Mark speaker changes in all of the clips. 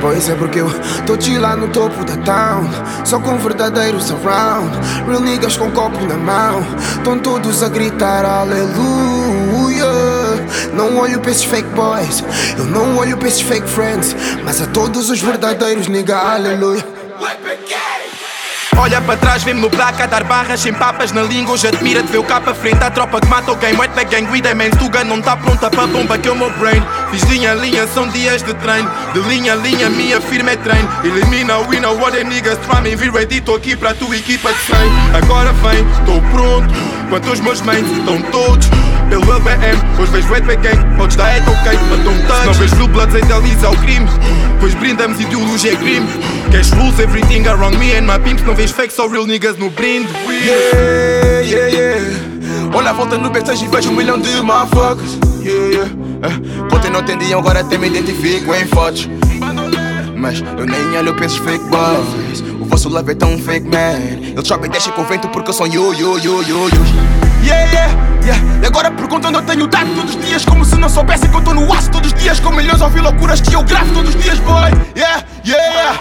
Speaker 1: Pois é porque eu tô chill lá no topo da town Só com verdadeiros around Real niggas com copo na mão Tão todos a gritar aleluia Não olho pra esses fake boys Eu não olho pra esses fake friends Mas a todos os verdadeiros nigga aleluia
Speaker 2: Olha para trás, vê-me no placa, dar barras sem papas na língua. Hoje admira de ver o capa frente à tropa que mata o game. White back gang, we the man, Tuga não tá pronta para bomba que é o meu brain. Fiz linha a linha, são dias de treino. De linha a linha, minha firma é treino. Elimina, know what the niggas try me. Vir ready, tô aqui para tua equipa de 100. Agora vem, tô pronto. Quanto os meus mains estão todos pelo LBM. Hoje vejo Red Back Gang, podes dar é ok, matou um touch. Não vejo Blue Bloods, idealiza o crime. Pois brindamos, ideologia é crime. Cash rules, everything around me and my pimps. Não vejo fake, só real niggas no brinde.
Speaker 1: Yeah, yeah, yeah. Olha a volta no backstage e vejo um milhão de motherfuckers. Yeah, yeah. Eh, Ontem não entendiam, agora até me identifico em fotos. Mas eu nem olho pra esses fake boys. O vosso love é tão fake, man. Eles sobem descem com vento porque eu sou yo, yo, yo, yo, yo Yeah, yeah, yeah. E agora perguntam onde eu tenho dado todos os dias Como se não soubessem que eu tô no aço todos os dias Com milhões a ouvir loucuras que eu gravo todos os dias, boy. Yeah, yeah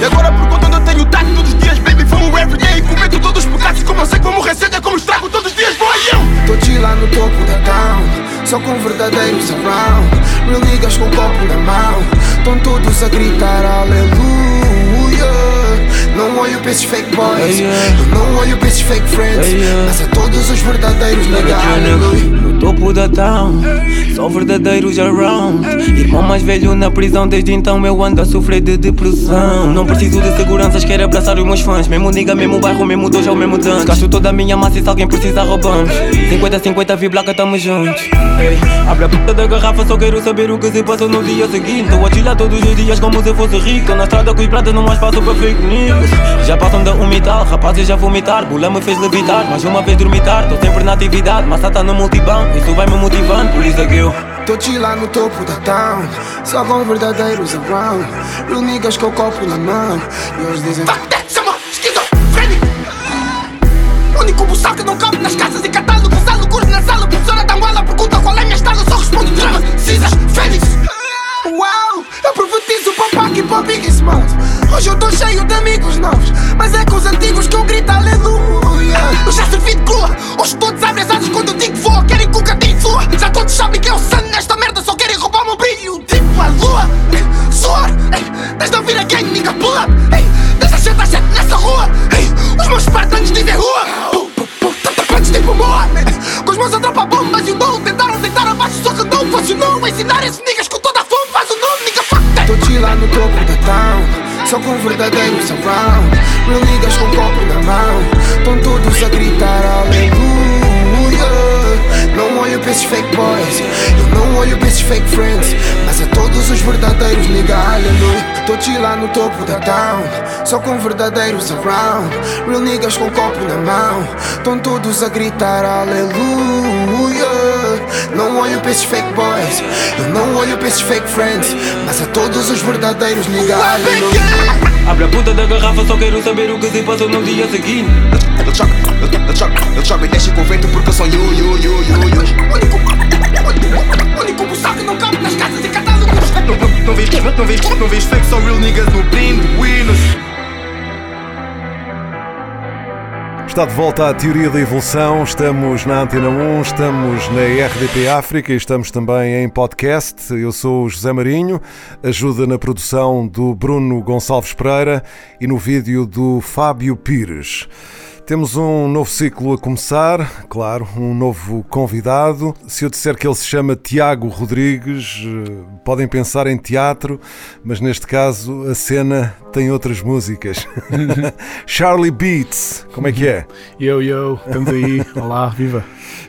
Speaker 1: E agora perguntam onde eu tenho dado todos os dias Baby, fumo everyday Cometo todos os pecados Como eu sei que vou morrer cedo É como estrago todos os dias, boy Eu Tô chill lá no topo da town Só com verdadeiros around. Real niggas com copo na mão Tão todos a gritar aleluia Não olho pra esses fake boys Eu não olho pra esses fake friends Mas a todos os verdadeiros aleluia
Speaker 3: No topo da town, só verdadeiros around. Irmão mais velho na prisão, desde então eu ando a sofrer de depressão. Não preciso de seguranças, quero abraçar os meus fãs. Mesmo nigga, mesmo bairro, mesmo dojo, mesmo dance. Gasto toda a minha massa e se alguém precisa, roubamos. 50-50, vi blaca, tamo juntos. Ei, abre a puta da garrafa, só quero saber o que se passa no dia seguinte. Tô a todos os dias como se fosse rico. Tô na estrada com os pratas, não há espaço para fake news. Já passam da umidade, rapazes já vomitar. Bula me fez levitar, mais uma vez dormitar. Tô sempre na atividade, massa tá no multibanco. Isso vai me motivando, por isso é que eu.
Speaker 1: Tô chill lá no topo da town Só com verdadeiros around Real niggas com o copo na mão E eles dizem Fuck that, no topo da town Só com verdadeiros around. Real niggas com copo na mão Tão todos a gritar aleluia. Não olho pra esses fake boys Eu não olho pra esses fake friends Mas a todos os verdadeiros nigga aleluia.
Speaker 3: Abre a puta da garrafa, só quero saber o que se passou no dia seguinte.
Speaker 1: Ele choca, ele choca, ele choca e desce com o vento porque eu sou yo, yo, yo, yo, yo Único, único buçal que não cabe nas casas e catálogos
Speaker 2: Não, não, não vejo, não vejo, não vejo fake, só real niggas no.
Speaker 4: Está de volta à Teoria da Evolução. Estamos na Antena 1, estamos na RDP África e estamos também em podcast. Eu sou o José Marinho, ajuda na produção do Bruno Gonçalves Pereira e no vídeo do Fábio Pires. Temos um novo ciclo a começar, claro, um novo convidado. Se eu disser que ele se chama Tiago Rodrigues, eh, podem pensar em teatro, mas neste caso a cena tem outras músicas. Charlie Beats, como é que é?
Speaker 5: Yo, yo, estamos aí. Olá, viva.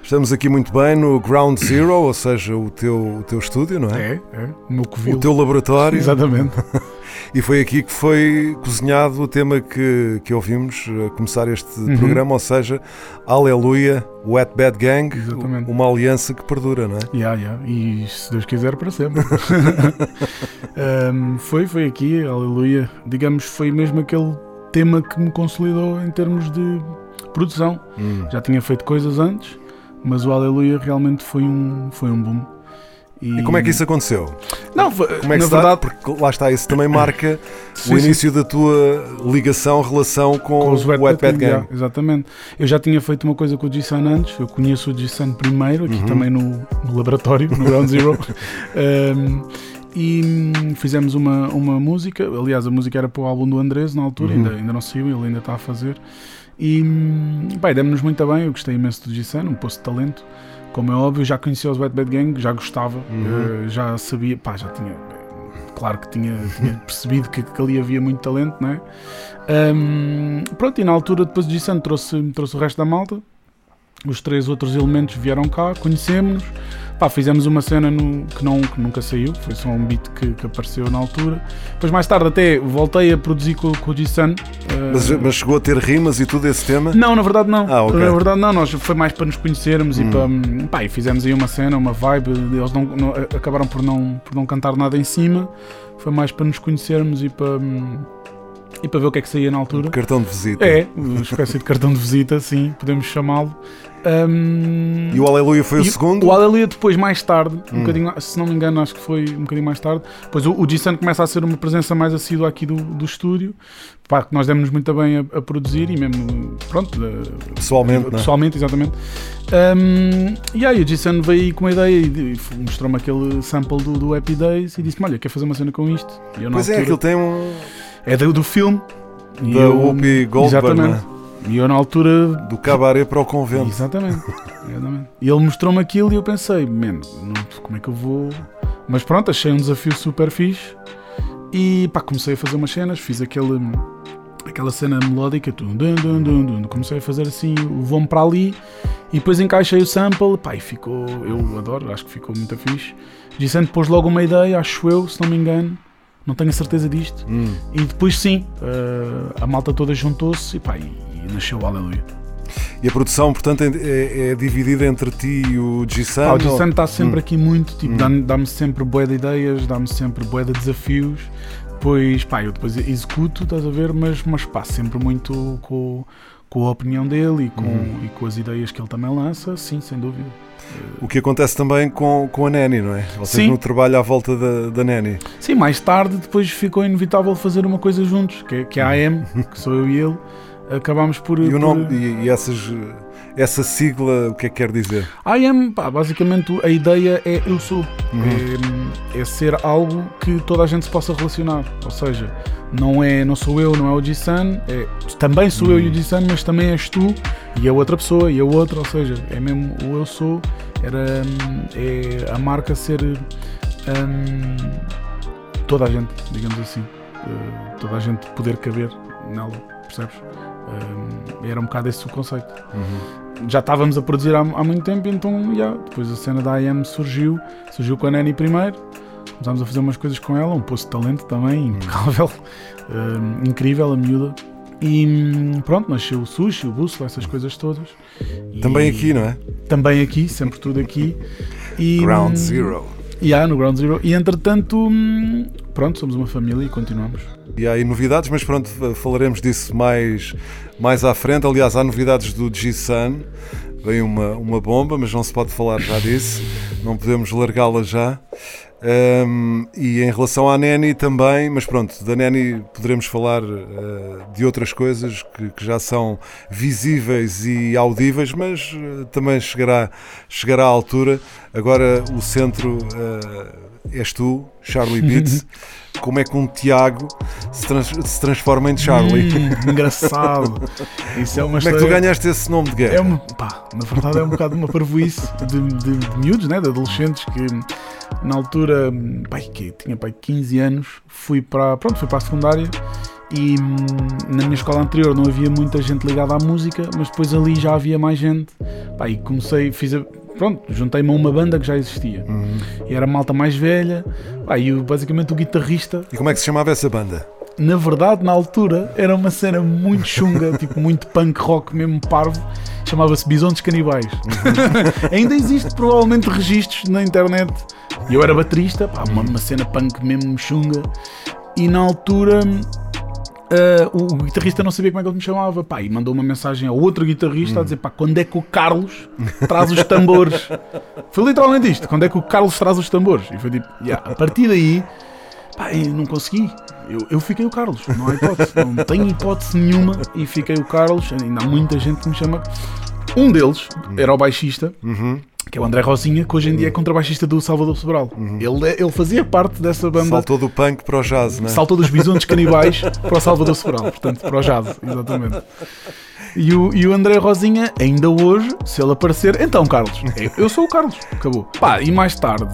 Speaker 4: Estamos aqui muito bem no Ground Zero, ou seja, o teu, o teu estúdio, não é?
Speaker 5: É, é. O meu covil.
Speaker 4: O teu laboratório.
Speaker 5: Exatamente.
Speaker 4: E foi aqui que foi cozinhado o tema que, que ouvimos a começar este
Speaker 5: Uhum.
Speaker 4: programa, ou seja, Aleluia, Wet Bad Gang,
Speaker 5: Exatamente.
Speaker 4: uma aliança que perdura, não é?
Speaker 5: Yeah, yeah. E se Deus quiser, para sempre. Um, foi, foi aqui, aleluia. Digamos, foi mesmo aquele tema que me consolidou em termos de produção.
Speaker 4: Hum.
Speaker 5: Já tinha feito coisas antes, mas o aleluia realmente foi um, foi um boom.
Speaker 4: E como é que isso aconteceu?
Speaker 5: Não,
Speaker 4: Como é que
Speaker 5: na
Speaker 4: se dá?
Speaker 5: verdade,
Speaker 4: Porque lá está, isso também marca
Speaker 5: Sim,
Speaker 4: o
Speaker 5: sim.
Speaker 4: início da tua ligação, relação com,
Speaker 5: com
Speaker 4: o Wet Bad Gang.
Speaker 5: yeah, exatamente. Eu já tinha feito uma coisa com o G-Sun antes, eu conheço o G-Sun primeiro,
Speaker 4: Uhum.
Speaker 5: aqui também no, no laboratório, no Ground Zero. Um, e hum, fizemos uma, uma música, aliás, a música era para o álbum do Andrés na altura,
Speaker 4: Uhum.
Speaker 5: ainda, ainda não saiu, ele ainda está a fazer. E bem, demos-nos muito bem, eu gostei imenso do G-Sun, um poço de talento. Como é óbvio, já conhecia os Wet Bad Gang, já gostava,
Speaker 4: Uhum.
Speaker 5: eh, já sabia, pá, já tinha, claro que tinha, tinha percebido que, que ali havia muito talento, não é? Um, pronto, e na altura depois o G-Sun trouxe, trouxe o resto da malta, os três outros elementos vieram cá, conhecemos-nos, pá, fizemos uma cena no- que, não, que nunca saiu, foi só um beat que, que apareceu na altura. Depois mais tarde até voltei a produzir com, com o G-Sun. eh,
Speaker 4: Mas, mas chegou a ter rimas e tudo esse tema?
Speaker 5: não, na verdade não.
Speaker 4: Ah, ok.
Speaker 5: Na verdade não, nós foi mais para nos conhecermos e para. hum, Pá, e fizemos aí uma cena, uma vibe. Eles não, não- acabaram por não, por não cantar nada em cima. Foi mais para nos conhecermos e para. E para ver o que é que saía na altura.
Speaker 4: Cartão de visita.
Speaker 5: É, uma espécie de cartão de visita, sim, podemos chamá-lo. Hum,
Speaker 4: E o Aleluia foi o segundo?
Speaker 5: O Aleluia depois, mais tarde, um
Speaker 4: Hum.
Speaker 5: bocadinho, se não me engano, acho que foi um bocadinho mais tarde. Depois o, o G-Sun começa a ser uma presença mais assídua aqui do, do estúdio. Pá, que nós demos muito bem a, a produzir e mesmo, pronto, a-
Speaker 4: Pessoalmente, é?
Speaker 5: pessoalmente, exatamente. Um, e aí o G-Sun veio com uma ideia e, e mostrou-me aquele sample do, do Happy Days e disse-me: Olha, quer fazer uma cena com isto? E eu,
Speaker 4: Pois é,
Speaker 5: altura-
Speaker 4: aquilo tem um.
Speaker 5: É do, do filme. E
Speaker 4: Da
Speaker 5: eu-
Speaker 4: Whoopi Goldberg,
Speaker 5: Exatamente. E eu na altura
Speaker 4: Do cabaré para o convento.
Speaker 5: Exatamente. Exatamente. E ele mostrou-me aquilo e eu pensei, man, não- como é que eu vou. Mas pronto, achei um desafio super fixe e pá, comecei a fazer umas cenas, fiz aquele, aquela cena melódica, dun, dun, dun, dun, comecei a fazer assim, o vão para ali e depois encaixei o sample, pá, e ficou, eu adoro, acho que ficou muito fixe. Dizendo pôs logo uma ideia, acho eu, se não me engano, não tenho a certeza disto.
Speaker 4: Hum.
Speaker 5: E depois sim, eh, a malta toda juntou-se e pá, e, e nasceu o Aleluia.
Speaker 4: E a produção, portanto, é, é- é dividida entre ti e o G-Sun?
Speaker 5: Pá, o G-Sun está sempre
Speaker 4: Hum.
Speaker 5: aqui muito, tipo,
Speaker 4: Hum.
Speaker 5: dá-me- sempre bué de ideias, dá-me sempre bué de desafios. Depois, pá, eu depois executo, estás a ver, mas, mas pá, sempre muito com, com a opinião dele e com,
Speaker 4: Uhum.
Speaker 5: e com as ideias que ele também lança, sim, sem dúvida.
Speaker 4: O que acontece também com, com a Nani, não é? Vocês
Speaker 5: Sim.
Speaker 4: no trabalho à volta da, da Nani.
Speaker 5: Sim, mais tarde, depois ficou inevitável fazer uma coisa juntos, que é, que é a AM, que sou eu e ele. Acabámos por.
Speaker 4: E o
Speaker 5: por-
Speaker 4: nome, e, e essas, essa sigla, o que é que quer dizer?
Speaker 5: I am, pá, basicamente a ideia é eu sou.
Speaker 4: Uhum.
Speaker 5: É, é ser algo que toda a gente se possa relacionar. Ou seja, não é não sou eu, não é o G-Sun, é, também sou
Speaker 4: Uhum.
Speaker 5: eu e o G-Sun, mas também és tu e a outra pessoa e a outra. Ou seja, é mesmo o eu sou, era, é a marca ser hum, toda a gente, digamos assim. Eh, toda a gente poder caber nela, percebes? Hum, era um bocado esse o conceito já estávamos a produzir há, há muito tempo, então yeah, depois a cena da IM surgiu, surgiu com a Nani primeiro, começámos a fazer umas coisas com ela, um poço de talento também, impecável, hum, incrível a miúda. E hum, pronto, nasceu o sushi, o bússola, essas coisas todas. E
Speaker 4: Também aqui, não é?
Speaker 5: Também aqui, sempre tudo aqui. E,
Speaker 4: Ground
Speaker 5: hum,
Speaker 4: Zero.
Speaker 5: Yeah, no Ground Zero. E entretanto, hum, pronto, somos uma família e continuamos.
Speaker 4: E há aí novidades, mas pronto, falaremos disso mais, mais à frente. Aliás, há novidades do G-Sun. Veio uma, uma bomba, mas não se pode falar já disso. Não podemos largá-la já. Um, e em relação à Neni também, mas pronto, da Neni poderemos falar uh, de outras coisas que, que, já são visíveis e audíveis, mas uh, também chegará, chegará à altura. Agora o centro uh, és tu, Charlie Beats. Como é que um Tiago se, trans- se transforma em Charlie?
Speaker 5: Hum, engraçado. Isso é uma
Speaker 4: Como é que tu
Speaker 5: história-
Speaker 4: ganhaste esse nome de guerra?
Speaker 5: É uma, pá, na verdade é um bocado uma parvoíce de, de, de miúdos, né, de adolescentes que na altura, pai, que tinha pai 15 anos, fui para, pronto, fui para a secundária e hum, na minha escola anterior não havia muita gente ligada à música, mas depois ali já havia mais gente. Pá, e comecei, fiz a, pronto, juntei-me a uma banda que já existia. E era malta mais velha, pá, e o- basicamente o guitarrista
Speaker 4: E como é que se chamava essa banda?
Speaker 5: na verdade, na altura, era uma cena muito chunga, tipo muito punk rock, mesmo parvo. Chamava-se Bisontes Canibais. Ainda existe provavelmente registros na internet. E eu era baterista, pá, uma, uma cena punk mesmo chunga. E na altura. Ah, o, guitarrista não sabia como é que ele me chamava, pá, e mandou uma mensagem ao outro guitarrista a dizer, pá, quando é que o Carlos traz os tambores? Foi literalmente isto, quando é que o Carlos traz os tambores? E foi tipo, yeah, a partir daí, Pá, eu não consegui. Eu, eu fiquei o Carlos, não há hipótese. Não tenho hipótese nenhuma e fiquei o Carlos. Ainda há muita gente que me chama. Um deles era o baixista, que é o André Rosinha, que hoje em dia é contrabaixista do Salvador Sobral. Ele, ele fazia parte dessa banda.
Speaker 4: Saltou do punk para o jazz, não é?
Speaker 5: Saltou dos bisontes canibais para o Salvador Sobral, portanto, para o jazz, exatamente. E o, e o André Rosinha, ainda hoje, se ele aparecer, então Carlos, eu, sou o Carlos, acabou. Pá, e mais tarde,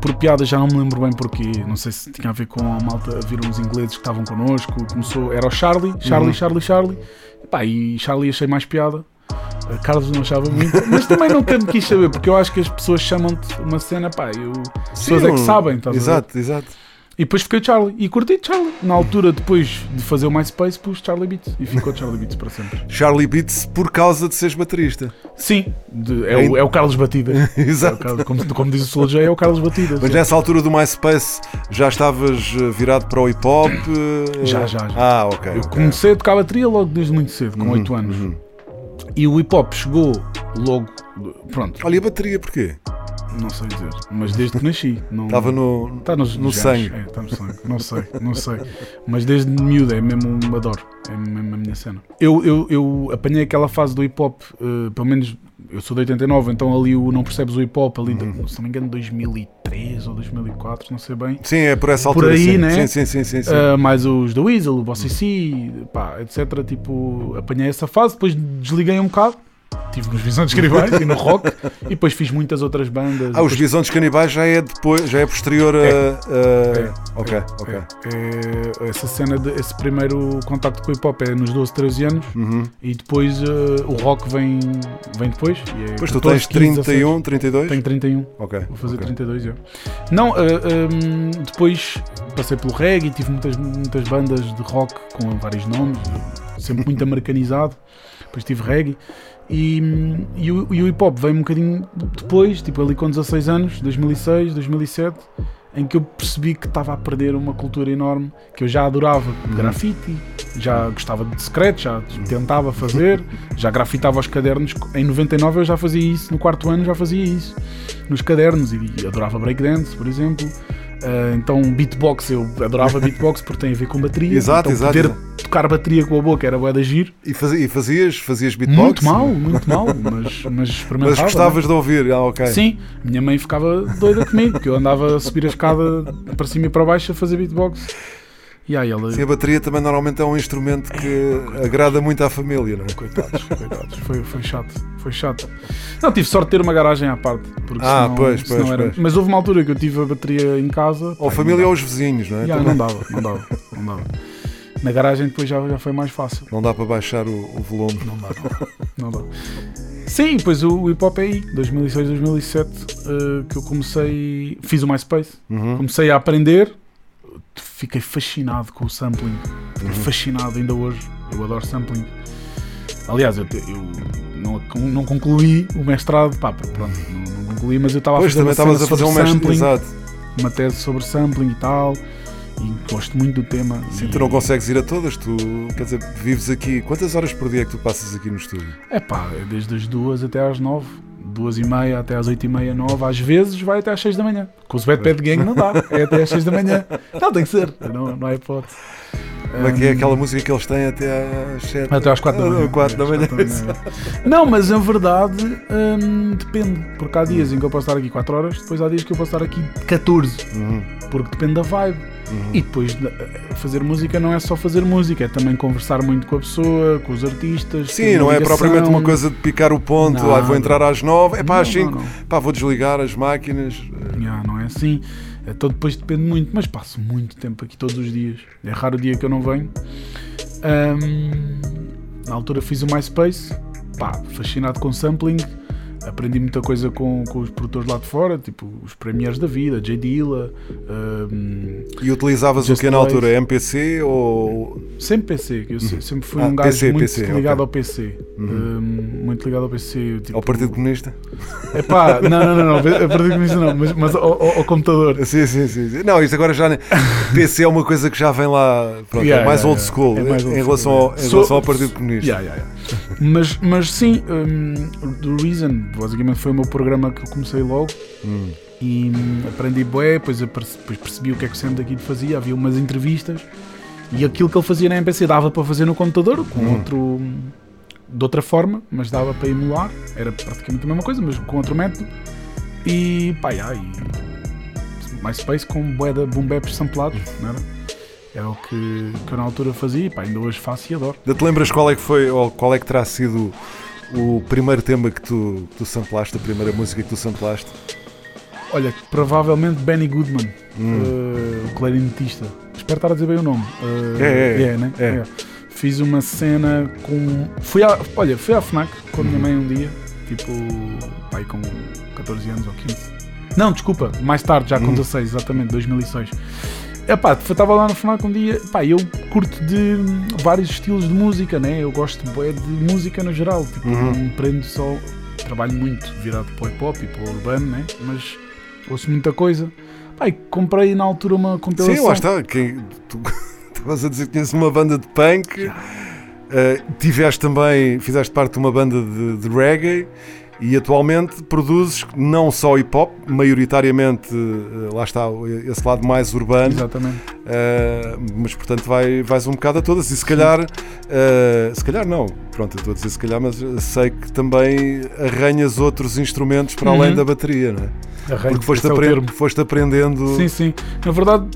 Speaker 5: por piada, já não me lembro bem porquê, não sei se tinha a ver com a malta, viram os ingleses que estavam connosco, começou, era o Charlie, Charlie, Charlie, Charlie, Pá, e Charlie achei mais piada. Carlos não achava muito, mas também nunca me quis saber, porque eu acho que as pessoas chamam-te uma cena, pá, eu, as pessoas é que sabem, estás a ver?
Speaker 4: Exato, exato.
Speaker 5: E depois fiquei Charlie. E curti Charlie. Na altura, depois de fazer o MySpace, pus Charlie Beats. E ficou Charlie Beats para sempre.
Speaker 4: Charlie Beats por causa de seres baterista.
Speaker 5: Sim, de- é, o, é o Carlos Batidas. É
Speaker 4: Exato.
Speaker 5: Carlos- como, como diz o Soul é o Carlos Batidas.
Speaker 4: Mas nessa altura do MySpace já estavas eh, virado para o hip hop? eh?
Speaker 5: Já, já, já.
Speaker 4: Ah, ok.
Speaker 5: Eu
Speaker 4: ok.
Speaker 5: comecei a tocar bateria logo desde muito cedo, com 8 anos. E o hip hop chegou logo. Pronto,
Speaker 4: Olha, a bateria porquê?
Speaker 5: Não sei dizer. Mas desde que nasci. Não,
Speaker 4: Estava no.
Speaker 5: Está nos,
Speaker 4: no sangue.
Speaker 5: É, está no sangue. Não sei, não sei. Mas desde miúdo é mesmo um adoro. É mesmo a minha cena. Eu, eu, eu apanhei aquela fase do hip hop, eh, pelo menos eu sou de 89, então ali o Não Percebes o Hip Hop, ali, de-
Speaker 4: Uhum.
Speaker 5: se não me engano, 2003 ou 2004, não sei bem.
Speaker 4: Sim, é por essa
Speaker 5: Por
Speaker 4: altura.
Speaker 5: aí,
Speaker 4: sim.
Speaker 5: né?
Speaker 4: Sim, sim, sim. sim.
Speaker 5: Ah, mais os da Weasel, o Bossy C, pá, etc. Tipo, apanhei essa fase, depois desliguei um bocado. Estive nos Visões Caribais e no rock, e depois fiz muitas outras bandas.
Speaker 4: Ah, os
Speaker 5: Depois-
Speaker 4: Visões Canibais já é depois, já é posterior a.
Speaker 5: É.
Speaker 4: a- Ok, ok.
Speaker 5: É, essa cena, de, esse primeiro contacto com o hip hop é nos 12, 13 anos
Speaker 4: Uhum.
Speaker 5: e depois eh, o rock vem, vem depois. E é
Speaker 4: Pois tu
Speaker 5: 14,
Speaker 4: tens
Speaker 5: 15,
Speaker 4: 31, 32?
Speaker 5: 16. Tenho 31,
Speaker 4: Ok.
Speaker 5: vou fazer
Speaker 4: ok.
Speaker 5: 32 já. Não, eh, ehm, depois passei pelo reggae, tive muitas, muitas bandas de rock com vários nomes, sempre muito americanizado. Depois tive reggae. E, e, o, e o hip hop veio um bocadinho depois, tipo ali com 16 anos, 2006, 2007, em que eu percebi que estava a perder uma cultura enorme, que eu já adorava grafite, já gostava de secreto, já tentava fazer, já grafitava os cadernos. Em 99 eu já fazia isso, no quarto ano já fazia isso, nos cadernos, e, e adorava breakdance, por exemplo. Ah, então beatbox, eu adorava beatbox porque tem a ver com bateria.
Speaker 4: Exato,
Speaker 5: então,
Speaker 4: exato,
Speaker 5: poder
Speaker 4: exato.
Speaker 5: tocar bateria com a boca era bué da giro.
Speaker 4: E, e fazias, fazias beatbox?
Speaker 5: Muito mal, muito mal, mas, mas experimentava.
Speaker 4: Mas gostavas de ouvir, ah, ok.
Speaker 5: né? Sim, minha mãe ficava doida comigo, porque eu andava a subir a escada para cima e para baixo a fazer beatbox. E aí ela.
Speaker 4: Sim, a bateria também normalmente é um instrumento que agrada muito à família, não é?
Speaker 5: Coitados, coitados. Foi, foi chato, foi chato. Não, tive sorte de ter uma garagem à parte. Porque
Speaker 4: Ah,
Speaker 5: senão,
Speaker 4: pois,
Speaker 5: senão
Speaker 4: pois,
Speaker 5: era-
Speaker 4: pois.
Speaker 5: Mas houve uma altura que eu tive a bateria em casa.
Speaker 4: Ou a família ou os vizinhos, não é? Também
Speaker 5: não dava, não dava, não dava. Na garagem depois já, já foi mais fácil.
Speaker 4: não dá para baixar o, o volume.
Speaker 5: Não dá, não dá. Sim, pois o, hip hop é aí, 2006, 2007, eh, que eu comecei, fiz o MySpace,
Speaker 4: Uhum.
Speaker 5: comecei a aprender, fiquei fascinado com o sampling, fiquei
Speaker 4: Uhum.
Speaker 5: fascinado ainda hoje, eu adoro sampling. Aliás, eu, eu não, não concluí o mestrado, pá, pronto, não, não concluí, mas eu estava a fazer
Speaker 4: também
Speaker 5: uma
Speaker 4: estavas a fazer um
Speaker 5: sampling,
Speaker 4: Exato.
Speaker 5: uma tese sobre sampling e tal, e gosto muito do tema.
Speaker 4: Sim,
Speaker 5: e-
Speaker 4: tu não consegues ir a todas, tu, quer dizer, vives aqui. Quantas horas por dia é que tu passas aqui no estúdio?
Speaker 5: É pá, é desde as duas até às nove. Duas e meia até às oito e meia, nove. Às vezes vai até às seis da manhã. Com o Bad Gang não dá. É até às seis da manhã. Não, tem que ser. Não, não é hipótese.
Speaker 4: Como é que é
Speaker 5: Hum,
Speaker 4: aquela música que eles têm até às 7
Speaker 5: Até às 4 da manhã.
Speaker 4: 4 da manhã.
Speaker 5: Não, mas na verdade hum, depende. Porque há dias em que eu posso estar aqui 4 horas, depois há dias que eu posso estar aqui 14.
Speaker 4: Uhum.
Speaker 5: Porque depende da vibe. E depois na- fazer música não é só fazer música, é também conversar muito com a pessoa, com os artistas.
Speaker 4: Sim, não é propriamente uma coisa de picar o ponto, ah, vou entrar às 9, é pá, às
Speaker 5: Não,
Speaker 4: 5,
Speaker 5: não, não.
Speaker 4: pá, vou desligar as máquinas.
Speaker 5: Já, não é assim. Então depois depende muito, mas passo muito tempo aqui todos os dias. É raro o dia que eu não venho. Ahm, na altura fiz o MySpace, pá, fascinado com sampling. Aprendi muita coisa com, com os produtores lá de fora, tipo os premiers da vida, J. Dilla, ahm,
Speaker 4: E utilizavas
Speaker 5: Just
Speaker 4: o que na altura? MPC ou.
Speaker 5: sempre PC, que eu se- sempre fui
Speaker 4: Ah,
Speaker 5: um gajo
Speaker 4: PC,
Speaker 5: muito
Speaker 4: PC,
Speaker 5: ligado
Speaker 4: ok.
Speaker 5: ao PC. Ahm, muito ligado ao PC. Tipo,
Speaker 4: ao Partido Comunista?
Speaker 5: Epá, não, não, não, não, a Partido Comunista não, mas, mas ao, ao- computador.
Speaker 4: Sim, sim, sim. sim. Não, isto agora já. PC é uma coisa que já vem lá. Pronto,
Speaker 5: Yeah,
Speaker 4: é mais
Speaker 5: yeah,
Speaker 4: old school
Speaker 5: É mais old
Speaker 4: em, relação
Speaker 5: school,
Speaker 4: ao, em relação ao Partido Comunista.
Speaker 5: Yeah. Mas, mas sim, hum, The Reason basicamente foi o meu programa que eu comecei logo
Speaker 4: Hum.
Speaker 5: e hum, aprendi bué, depois, depois percebi o que é que o Sam daqui fazia, havia umas entrevistas e aquilo que ele fazia na MPC dava para fazer no computador com
Speaker 4: Hum.
Speaker 5: outro hum, de outra forma, mas dava para emular, era praticamente a mesma coisa, mas com outro método e pá, yeah, e MySpace com bué de boom baps samplados, não era? Era o que, que eu na altura fazia e pá, ainda hoje faço e adoro.
Speaker 4: Ainda te lembras qual é que foi, ou qual é que terá sido o primeiro tema que tu, que tu samplaste, a primeira música que tu samplaste?
Speaker 5: Olha, provavelmente Benny Goodman,
Speaker 4: Hum.
Speaker 5: eh, o clarinetista. Espero estar a dizer bem o nome. Eh,
Speaker 4: É, é,
Speaker 5: né?
Speaker 4: é.
Speaker 5: Fiz uma cena com. Fui à, olha, fui à Fnac com a minha mãe um dia, tipo, pai com 14 anos ou 15. Não, desculpa, mais tarde, já com
Speaker 4: Hum.
Speaker 5: 16, exatamente, 2006. Epá, estava lá no Fnac um dia, pá, eu curto de vários estilos de música, né? Eu gosto bué de música no geral, tipo,
Speaker 4: Uhum.
Speaker 5: não prendo só. Trabalho muito virado para o hip hop e para o urbano, né? Mas ouço muita coisa. Pá, comprei na altura uma compilação.
Speaker 4: Sim, lá está. Quem, tu estavas a dizer que tinhas uma banda de punk, eh, tiveste também, fizeste parte de uma banda de, de reggae e atualmente produzes não só hip hop, maioritariamente, eh, lá está, esse lado mais urbano,
Speaker 5: Exatamente.
Speaker 4: eh, mas portanto vai, vais um bocado a todas e se calhar, eh, se calhar não, pronto, eu estou a dizer se calhar, mas sei que também arranhas outros instrumentos para além
Speaker 5: Uhum.
Speaker 4: da bateria, não é?
Speaker 5: Arranjo,
Speaker 4: Porque foste,
Speaker 5: é
Speaker 4: apre- foste aprendendo.
Speaker 5: Sim, sim. Na verdade,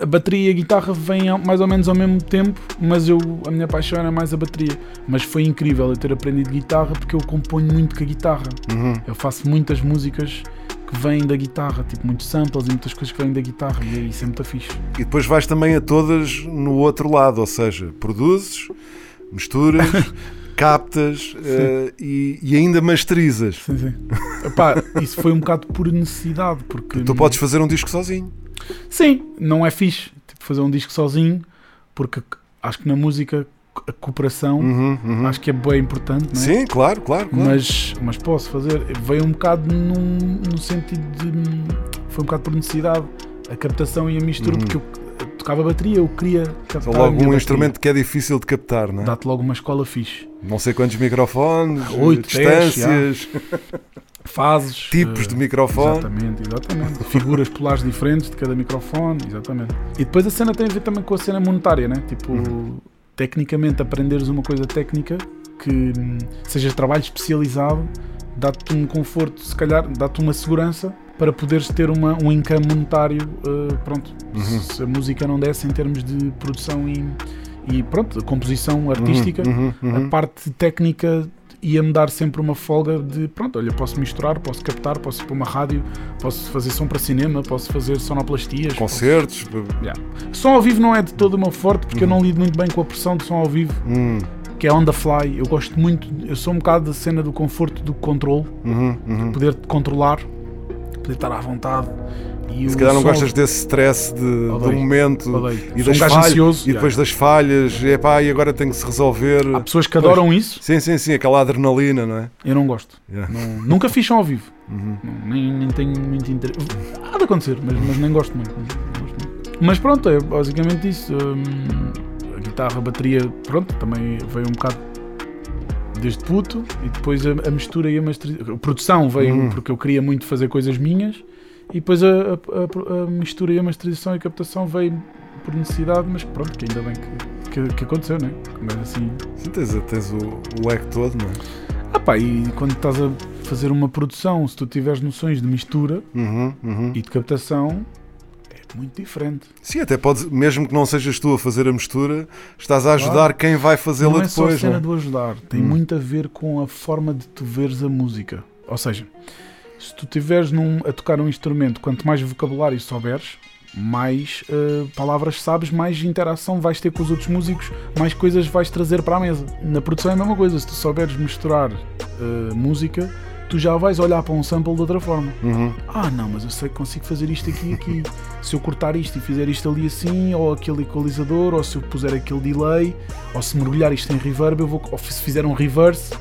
Speaker 5: a bateria e a guitarra vêm mais ou menos ao mesmo tempo, mas eu, a minha paixão era mais a bateria. Mas foi incrível eu ter aprendido guitarra porque eu componho muito com a guitarra.
Speaker 4: Uhum.
Speaker 5: Eu faço muitas músicas que vêm da guitarra, tipo muitos samples e muitas coisas que vêm da guitarra, e isso é muito fixe.
Speaker 4: E depois vais também a todas no outro lado, ou seja, produzes, misturas, captas eh, e, e ainda masterizas.
Speaker 5: Sim, sim. Epá, isso foi um bocado por necessidade, porque.
Speaker 4: Tu podes fazer um disco sozinho.
Speaker 5: Sim, não é fixe tipo, fazer um disco sozinho, porque acho que na música a cooperação
Speaker 4: Uhum, uhum.
Speaker 5: acho que é bem importante, não é?
Speaker 4: Sim, claro, claro. claro.
Speaker 5: Mas, mas posso fazer. Veio um bocado num, no sentido de. Foi um bocado por necessidade. A captação e a mistura, porque eu tocava bateria, eu queria captar.
Speaker 4: Só Uhum. logo um
Speaker 5: bateria.
Speaker 4: instrumento que é difícil de captar, não é?
Speaker 5: Dá-te logo uma escola fixe.
Speaker 4: Não sei quantos microfones,
Speaker 5: Oito, dez,
Speaker 4: distâncias,
Speaker 5: Fases.
Speaker 4: tipos
Speaker 5: eh,
Speaker 4: de microfone.
Speaker 5: Exatamente, exatamente. Figuras polares diferentes de cada microfone, exatamente. E depois a cena tem a ver também com a cena monetária, né? Tipo,
Speaker 4: Uhum.
Speaker 5: tecnicamente aprenderes uma coisa técnica que hum, seja trabalho especializado, dá-te um conforto, se calhar, dá-te uma segurança para poderes ter uma, um income monetário, eh, pronto,
Speaker 4: Uhum.
Speaker 5: se a música não desce em termos de produção e, e pronto, composição artística,
Speaker 4: uhum, uhum.
Speaker 5: a parte técnica ia-me dar sempre uma folga de pronto, olha, posso misturar, posso captar, posso pôr uma rádio, posso fazer som para cinema, posso fazer sonoplastias.
Speaker 4: Concertos.
Speaker 5: posso- Yeah. Som ao vivo não é de todo o meu forte porque eu não lido muito bem com a pressão de som ao vivo,
Speaker 4: Hum,
Speaker 5: que é on the fly. Eu gosto muito, eu sou um bocado da cena do conforto do controle,
Speaker 4: uhum, uhum.
Speaker 5: poder controlar, poder estar à vontade. E
Speaker 4: Se calhar não
Speaker 5: som-
Speaker 4: gostas desse stress de, do momento
Speaker 5: odeio.
Speaker 4: e, das falhas,
Speaker 5: ansioso,
Speaker 4: e depois das falhas, e, epá, e agora tem que se resolver.
Speaker 5: Há pessoas que adoram isso,
Speaker 4: Sim, sim, sim, aquela adrenalina, não é?
Speaker 5: eu não gosto.
Speaker 4: Yeah.
Speaker 5: Não- nunca fiz ao vivo.
Speaker 4: Uhum.
Speaker 5: Não, nem, nem tenho muito interesse. Há de acontecer, mas, mas nem gosto muito. Mas pronto, é basicamente isso. Hum, a guitarra, a bateria, pronto, também veio um bocado desde puto e depois a, a mistura e a masterização. A produção veio
Speaker 4: Uhum.
Speaker 5: porque eu queria muito fazer coisas minhas e depois a, a- a- mistura e a masterização e a captação veio por necessidade, mas pronto, que ainda bem que que, que aconteceu, né? Mas assim.
Speaker 4: Sim, tens, tens o, o eco todo, não é?
Speaker 5: Ah pá, e quando estás a fazer uma produção, se tu tiveres noções de mistura
Speaker 4: Uhum, uhum.
Speaker 5: e de captação, é muito diferente.
Speaker 4: Sim, até podes, mesmo que não sejas tu a fazer a mistura, estás a ajudar quem vai fazê-la
Speaker 5: não é só a
Speaker 4: depois.
Speaker 5: cena
Speaker 4: não é?
Speaker 5: do ajudar, tem
Speaker 4: Hum.
Speaker 5: muito a ver com a forma de tu veres a música. Ou seja, se tu estiveres num- a tocar um instrumento, quanto mais vocabulário souberes, mais eh, palavras sabes, mais interação vais ter com os outros músicos, mais coisas vais trazer para a mesa. Na produção é a mesma coisa, se tu souberes misturar eh, música, tu já vais olhar para um sample de outra forma.
Speaker 4: Uhum.
Speaker 5: Ah, não, mas eu sei que consigo fazer isto aqui e aqui. se eu cortar isto e fizer isto ali assim, ou aquele equalizador, ou se eu puser aquele delay, ou se mergulhar isto em reverb, eu vou, ou se fizer um reverse,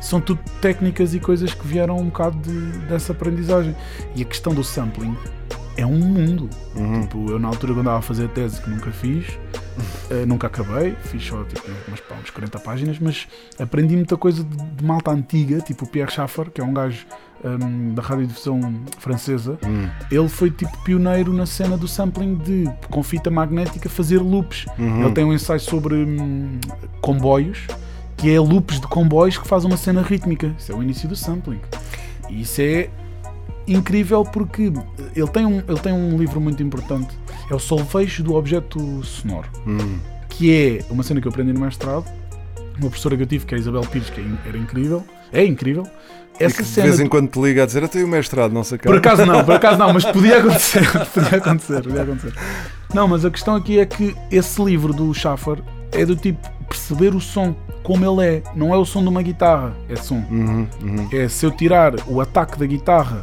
Speaker 5: são tudo técnicas e coisas que vieram um bocado de- dessa aprendizagem. E a questão do sampling é um mundo.
Speaker 4: Uhum.
Speaker 5: Tipo, eu na altura quando andava a fazer a tese que nunca fiz, eh, nunca acabei, fiz só tipo, umas, pá, umas 40 páginas, mas aprendi muita coisa de, de malta antiga, tipo o Pierre Schaffer, que é um gajo hum, da radiodifusão francesa.
Speaker 4: Hum.
Speaker 5: Ele foi tipo pioneiro na cena do sampling de com fita magnética fazer loops.
Speaker 4: Uhum.
Speaker 5: Ele tem um ensaio sobre hum, comboios, que é loops de comboios que faz uma cena rítmica. Isso é o início do sampling. E isso é incrível porque ele tem um, ele tem um livro muito importante, é o Solfejo do Objeto Sonoro,
Speaker 4: Hum.
Speaker 5: que é uma cena que eu aprendi no mestrado. Uma professora que eu tive, que é a Isabel Pires, que é era incrível, é incrível. Essa
Speaker 4: de vez em
Speaker 5: do-
Speaker 4: quando te liga a dizer, até o mestrado, não sei
Speaker 5: por acaso não, por acaso não, mas podia acontecer, podia acontecer, podia acontecer. Não, mas a questão aqui é que esse livro do Schaffer é do tipo perceber o som como ele é, não é o som de uma guitarra, é som.
Speaker 4: Uhum, uhum.
Speaker 5: É se eu tirar o ataque da guitarra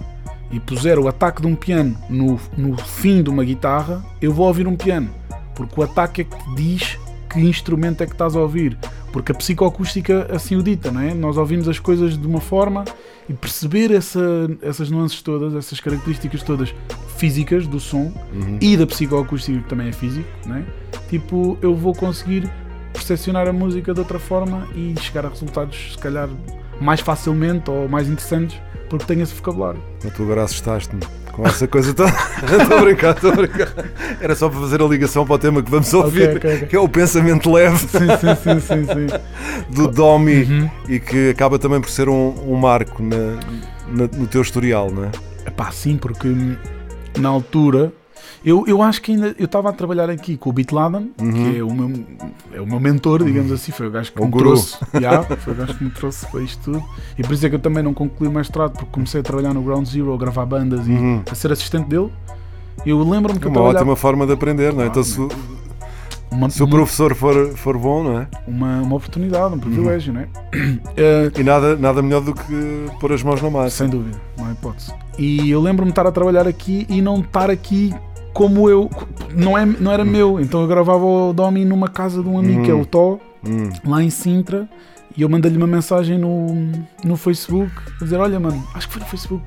Speaker 5: e puser o ataque de um piano no, no fim de uma guitarra, eu vou ouvir um piano. Porque o ataque é que te diz que instrumento é que estás a ouvir. Porque a psicoacústica assim o dita, não é? Nós ouvimos as coisas de uma forma e perceber essa, essas nuances todas, essas características todas físicas do som e da psicoacústica que também é físico, não é? Tipo, eu vou conseguir percepcionar a música de outra forma e chegar a resultados, se calhar, mais facilmente ou mais interessantes, porque tenho esse vocabulário.
Speaker 4: Mas tu agora assustaste-me com essa coisa toda. Estou a brincar, estou a brincar. Era só para fazer a ligação para o tema que vamos ouvir,
Speaker 5: ok, ok.
Speaker 4: que é o pensamento leve
Speaker 5: Sim, sim, sim, sim, sim.
Speaker 4: do Domi
Speaker 5: Uhum.
Speaker 4: e que acaba também por ser um, um marco na- na- no teu historial, não é?
Speaker 5: Epá, sim, porque hum, na altura eu, eu acho que ainda eu estava a trabalhar aqui com o Beat Laden, que é o, meu, é o meu mentor, digamos assim, foi o gajo que
Speaker 4: O
Speaker 5: me
Speaker 4: guru.
Speaker 5: trouxe. Yeah, foi o gajo que me trouxe para isto tudo. E por isso é que eu também não concluí o mestrado, porque comecei a trabalhar no Ground Zero, a gravar bandas e
Speaker 4: Uhum.
Speaker 5: a ser assistente dele. Eu lembro-me que
Speaker 4: É uma
Speaker 5: trabalhava
Speaker 4: ótima forma de aprender, não é? Então, se, o-
Speaker 5: uma,
Speaker 4: se o professor for, for bom, não é?
Speaker 5: uma, uma oportunidade, um privilégio,
Speaker 4: Uhum.
Speaker 5: não é? Eh,
Speaker 4: E nada, nada melhor do que pôr as mãos na massa.
Speaker 5: Sem dúvida, não há hipótese. E eu lembro-me de estar a trabalhar aqui e não estar aqui como eu. Não, é, não era meu. Então eu gravava o Domi numa casa de um amigo que é o Tó,
Speaker 4: Hum.
Speaker 5: lá em Sintra. E eu mandei-lhe uma mensagem no, no Facebook a dizer: Olha, mano, acho que foi no Facebook.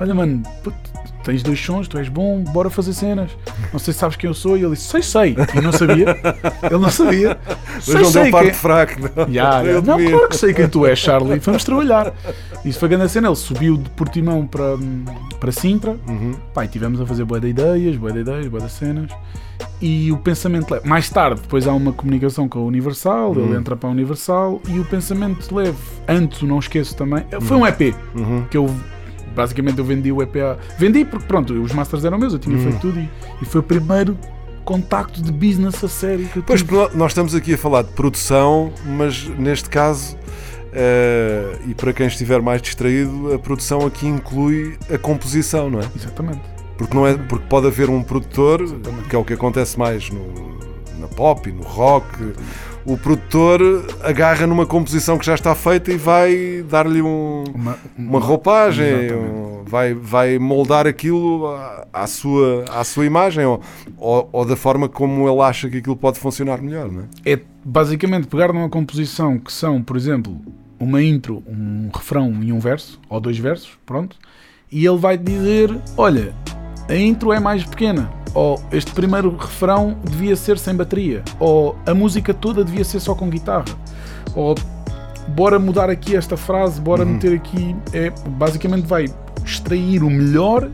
Speaker 5: Olha, mano, puto, tens dois sons, tu és bom, bora fazer cenas. Não sei se sabes quem eu sou. E ele disse: Sei, sei. E não sabia. Ele não sabia.
Speaker 4: Mas
Speaker 5: Sei,
Speaker 4: não
Speaker 5: sei
Speaker 4: deu parte
Speaker 5: quem-
Speaker 4: fraco, não. Eu
Speaker 5: Não,
Speaker 4: devia.
Speaker 5: claro que sei quem tu és, Charlie. Vamos trabalhar. Isso foi grande cena. Ele subiu de Portimão para, para Sintra.
Speaker 4: Uhum.
Speaker 5: Pá, e tivemos a fazer boa de ideias, boa de ideias, boa de cenas. E o pensamento leve. Mais tarde, depois há uma comunicação com a Universal. Ele entra para a Universal. E o pensamento leve. Antes, não esqueço também. Foi um EP.
Speaker 4: Uhum.
Speaker 5: Que eu. Basicamente, eu vendi o EP. A... Vendi porque, pronto, os masters eram meus. Eu tinha feito tudo. E, e foi o primeiro contacto de business a sério que eu
Speaker 4: Pois,
Speaker 5: tive.
Speaker 4: porque nós estamos aqui a falar de produção, mas neste caso, eh, e para quem estiver mais distraído, a produção aqui inclui a composição, não é?
Speaker 5: Exatamente.
Speaker 4: Porque, não é, porque pode haver um produtor,
Speaker 5: Exatamente.
Speaker 4: que é o que acontece mais no, na pop e no rock. O produtor agarra numa composição que já está feita e vai dar-lhe um,
Speaker 5: Uma,
Speaker 4: uma roupagem, um- vai, vai moldar aquilo à, à sua, à sua imagem ou, ou, ou da forma como ele acha que aquilo pode funcionar melhor, não é?
Speaker 5: é basicamente pegar numa composição que são, por exemplo, uma intro, um refrão e um verso, ou dois versos, pronto, e ele vai dizer: Olha, a intro é mais pequena, ou este primeiro refrão devia ser sem bateria, ou a música toda devia ser só com guitarra, ou bora mudar aqui esta frase, bora meter aqui. É, basicamente vai extrair o melhor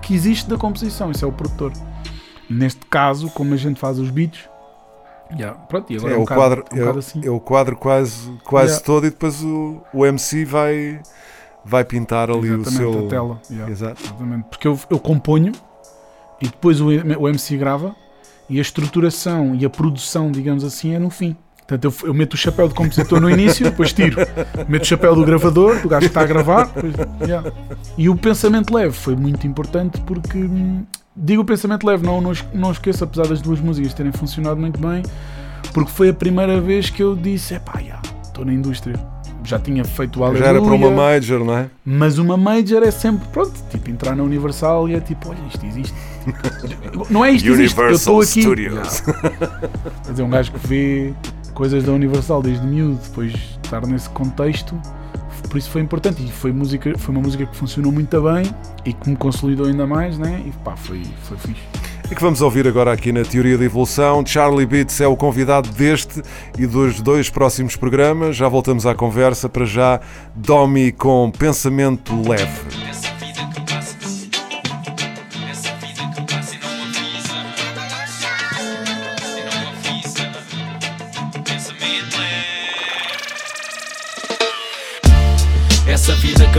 Speaker 5: que existe da composição, isso é o produtor. Neste caso, como a gente faz os beats, Yeah, Pronto, e agora
Speaker 4: É,
Speaker 5: é, um
Speaker 4: o quadro,
Speaker 5: um
Speaker 4: é,
Speaker 5: assim.
Speaker 4: é o quadro quase, quase
Speaker 5: Yeah.
Speaker 4: todo e depois o, o MC vai, vai pintar ali o seu.
Speaker 5: a tela. yeah.
Speaker 4: Exato.
Speaker 5: Exatamente. Porque eu, eu componho e depois o, o MC grava e a estruturação e a produção, digamos assim, é no fim. Portanto, eu, eu meto o chapéu de compositor no início, depois tiro. Meto o chapéu do gravador, do gajo que está a gravar. depois- yeah. E o pensamento leve foi muito importante porque. hum, Digo o pensamento leve, não, não, não esqueço, apesar das duas músicas terem funcionado muito bem, porque foi a primeira vez que eu disse: epá, já, estou na indústria. Já tinha feito o
Speaker 4: Já era para uma major, não é?
Speaker 5: mas uma major é sempre, pronto, tipo, entrar na Universal e é tipo, olha, isto existe. Não é isto existe, eu estou aqui.
Speaker 4: Studios.
Speaker 5: Quer dizer, um gajo que vê coisas da Universal desde miúdo, depois estar nesse contexto, por isso foi importante. E foi, música, foi uma música que funcionou muito bem e que me consolidou ainda mais, né? E pá, foi, foi fixe.
Speaker 4: E que vamos ouvir agora aqui na Teoria da Evolução. Charlie Beats é o convidado deste e dos dois próximos programas. Já voltamos à conversa. Para já, Domi com Pensamento Leve.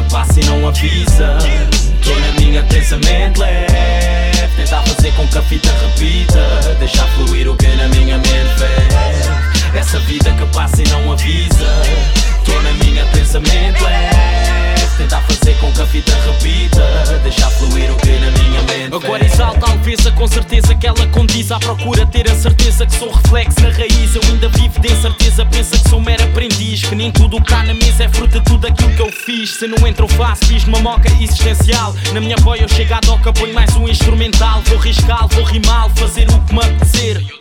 Speaker 6: Passa e não avisa, tô na minha pensamento leve. Tentar fazer com que a fita repita, deixar fluir o que na minha mente fez. Essa vida que passa e não avisa, tô na minha pensamento leve. Tentar fazer com que a fita repita, deixar fluir o que na minha mente
Speaker 7: Agora exalta a leveza, com certeza que ela condiz. À procura ter a certeza que sou reflexo na raiz. Eu ainda vivo de incerteza, pensa que sou mero aprendiz. Que nem tudo o que cá na mesa é fruto de tudo aquilo que eu fiz. Se não entro faço, fiz uma moca existencial. Na minha boia eu chego à doca, ponho mais um instrumental. Vou riscá-lo, vou rimá-lo, fazer o que me apetecer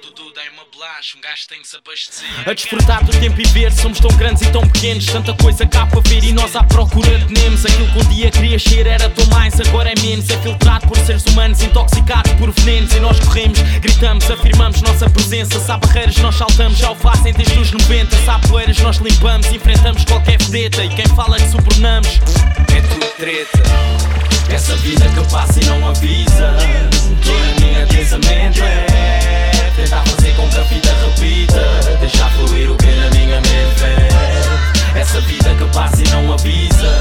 Speaker 6: Um gajo tem que se abastecer.
Speaker 7: a desfrutar do tempo e ver Somos tão grandes e tão pequenos Tanta coisa cá para ver e nós à procura de Nemos Aquilo que um dia queria ser era tão mais Agora é menos, é filtrado por seres humanos Intoxicados por venenos E nós corremos, gritamos, afirmamos nossa presença Se há barreiras nós saltamos, já o fazem desde os 90 Se há poeiras nós limpamos, enfrentamos qualquer vedeta E quem fala que subornamos
Speaker 6: É tudo treta. Essa vida que passa e não avisa. Tô na minha pensamento é tentar fazer com que a fita repita. Deixar fluir o que na minha mente é. Essa vida que passa e não avisa.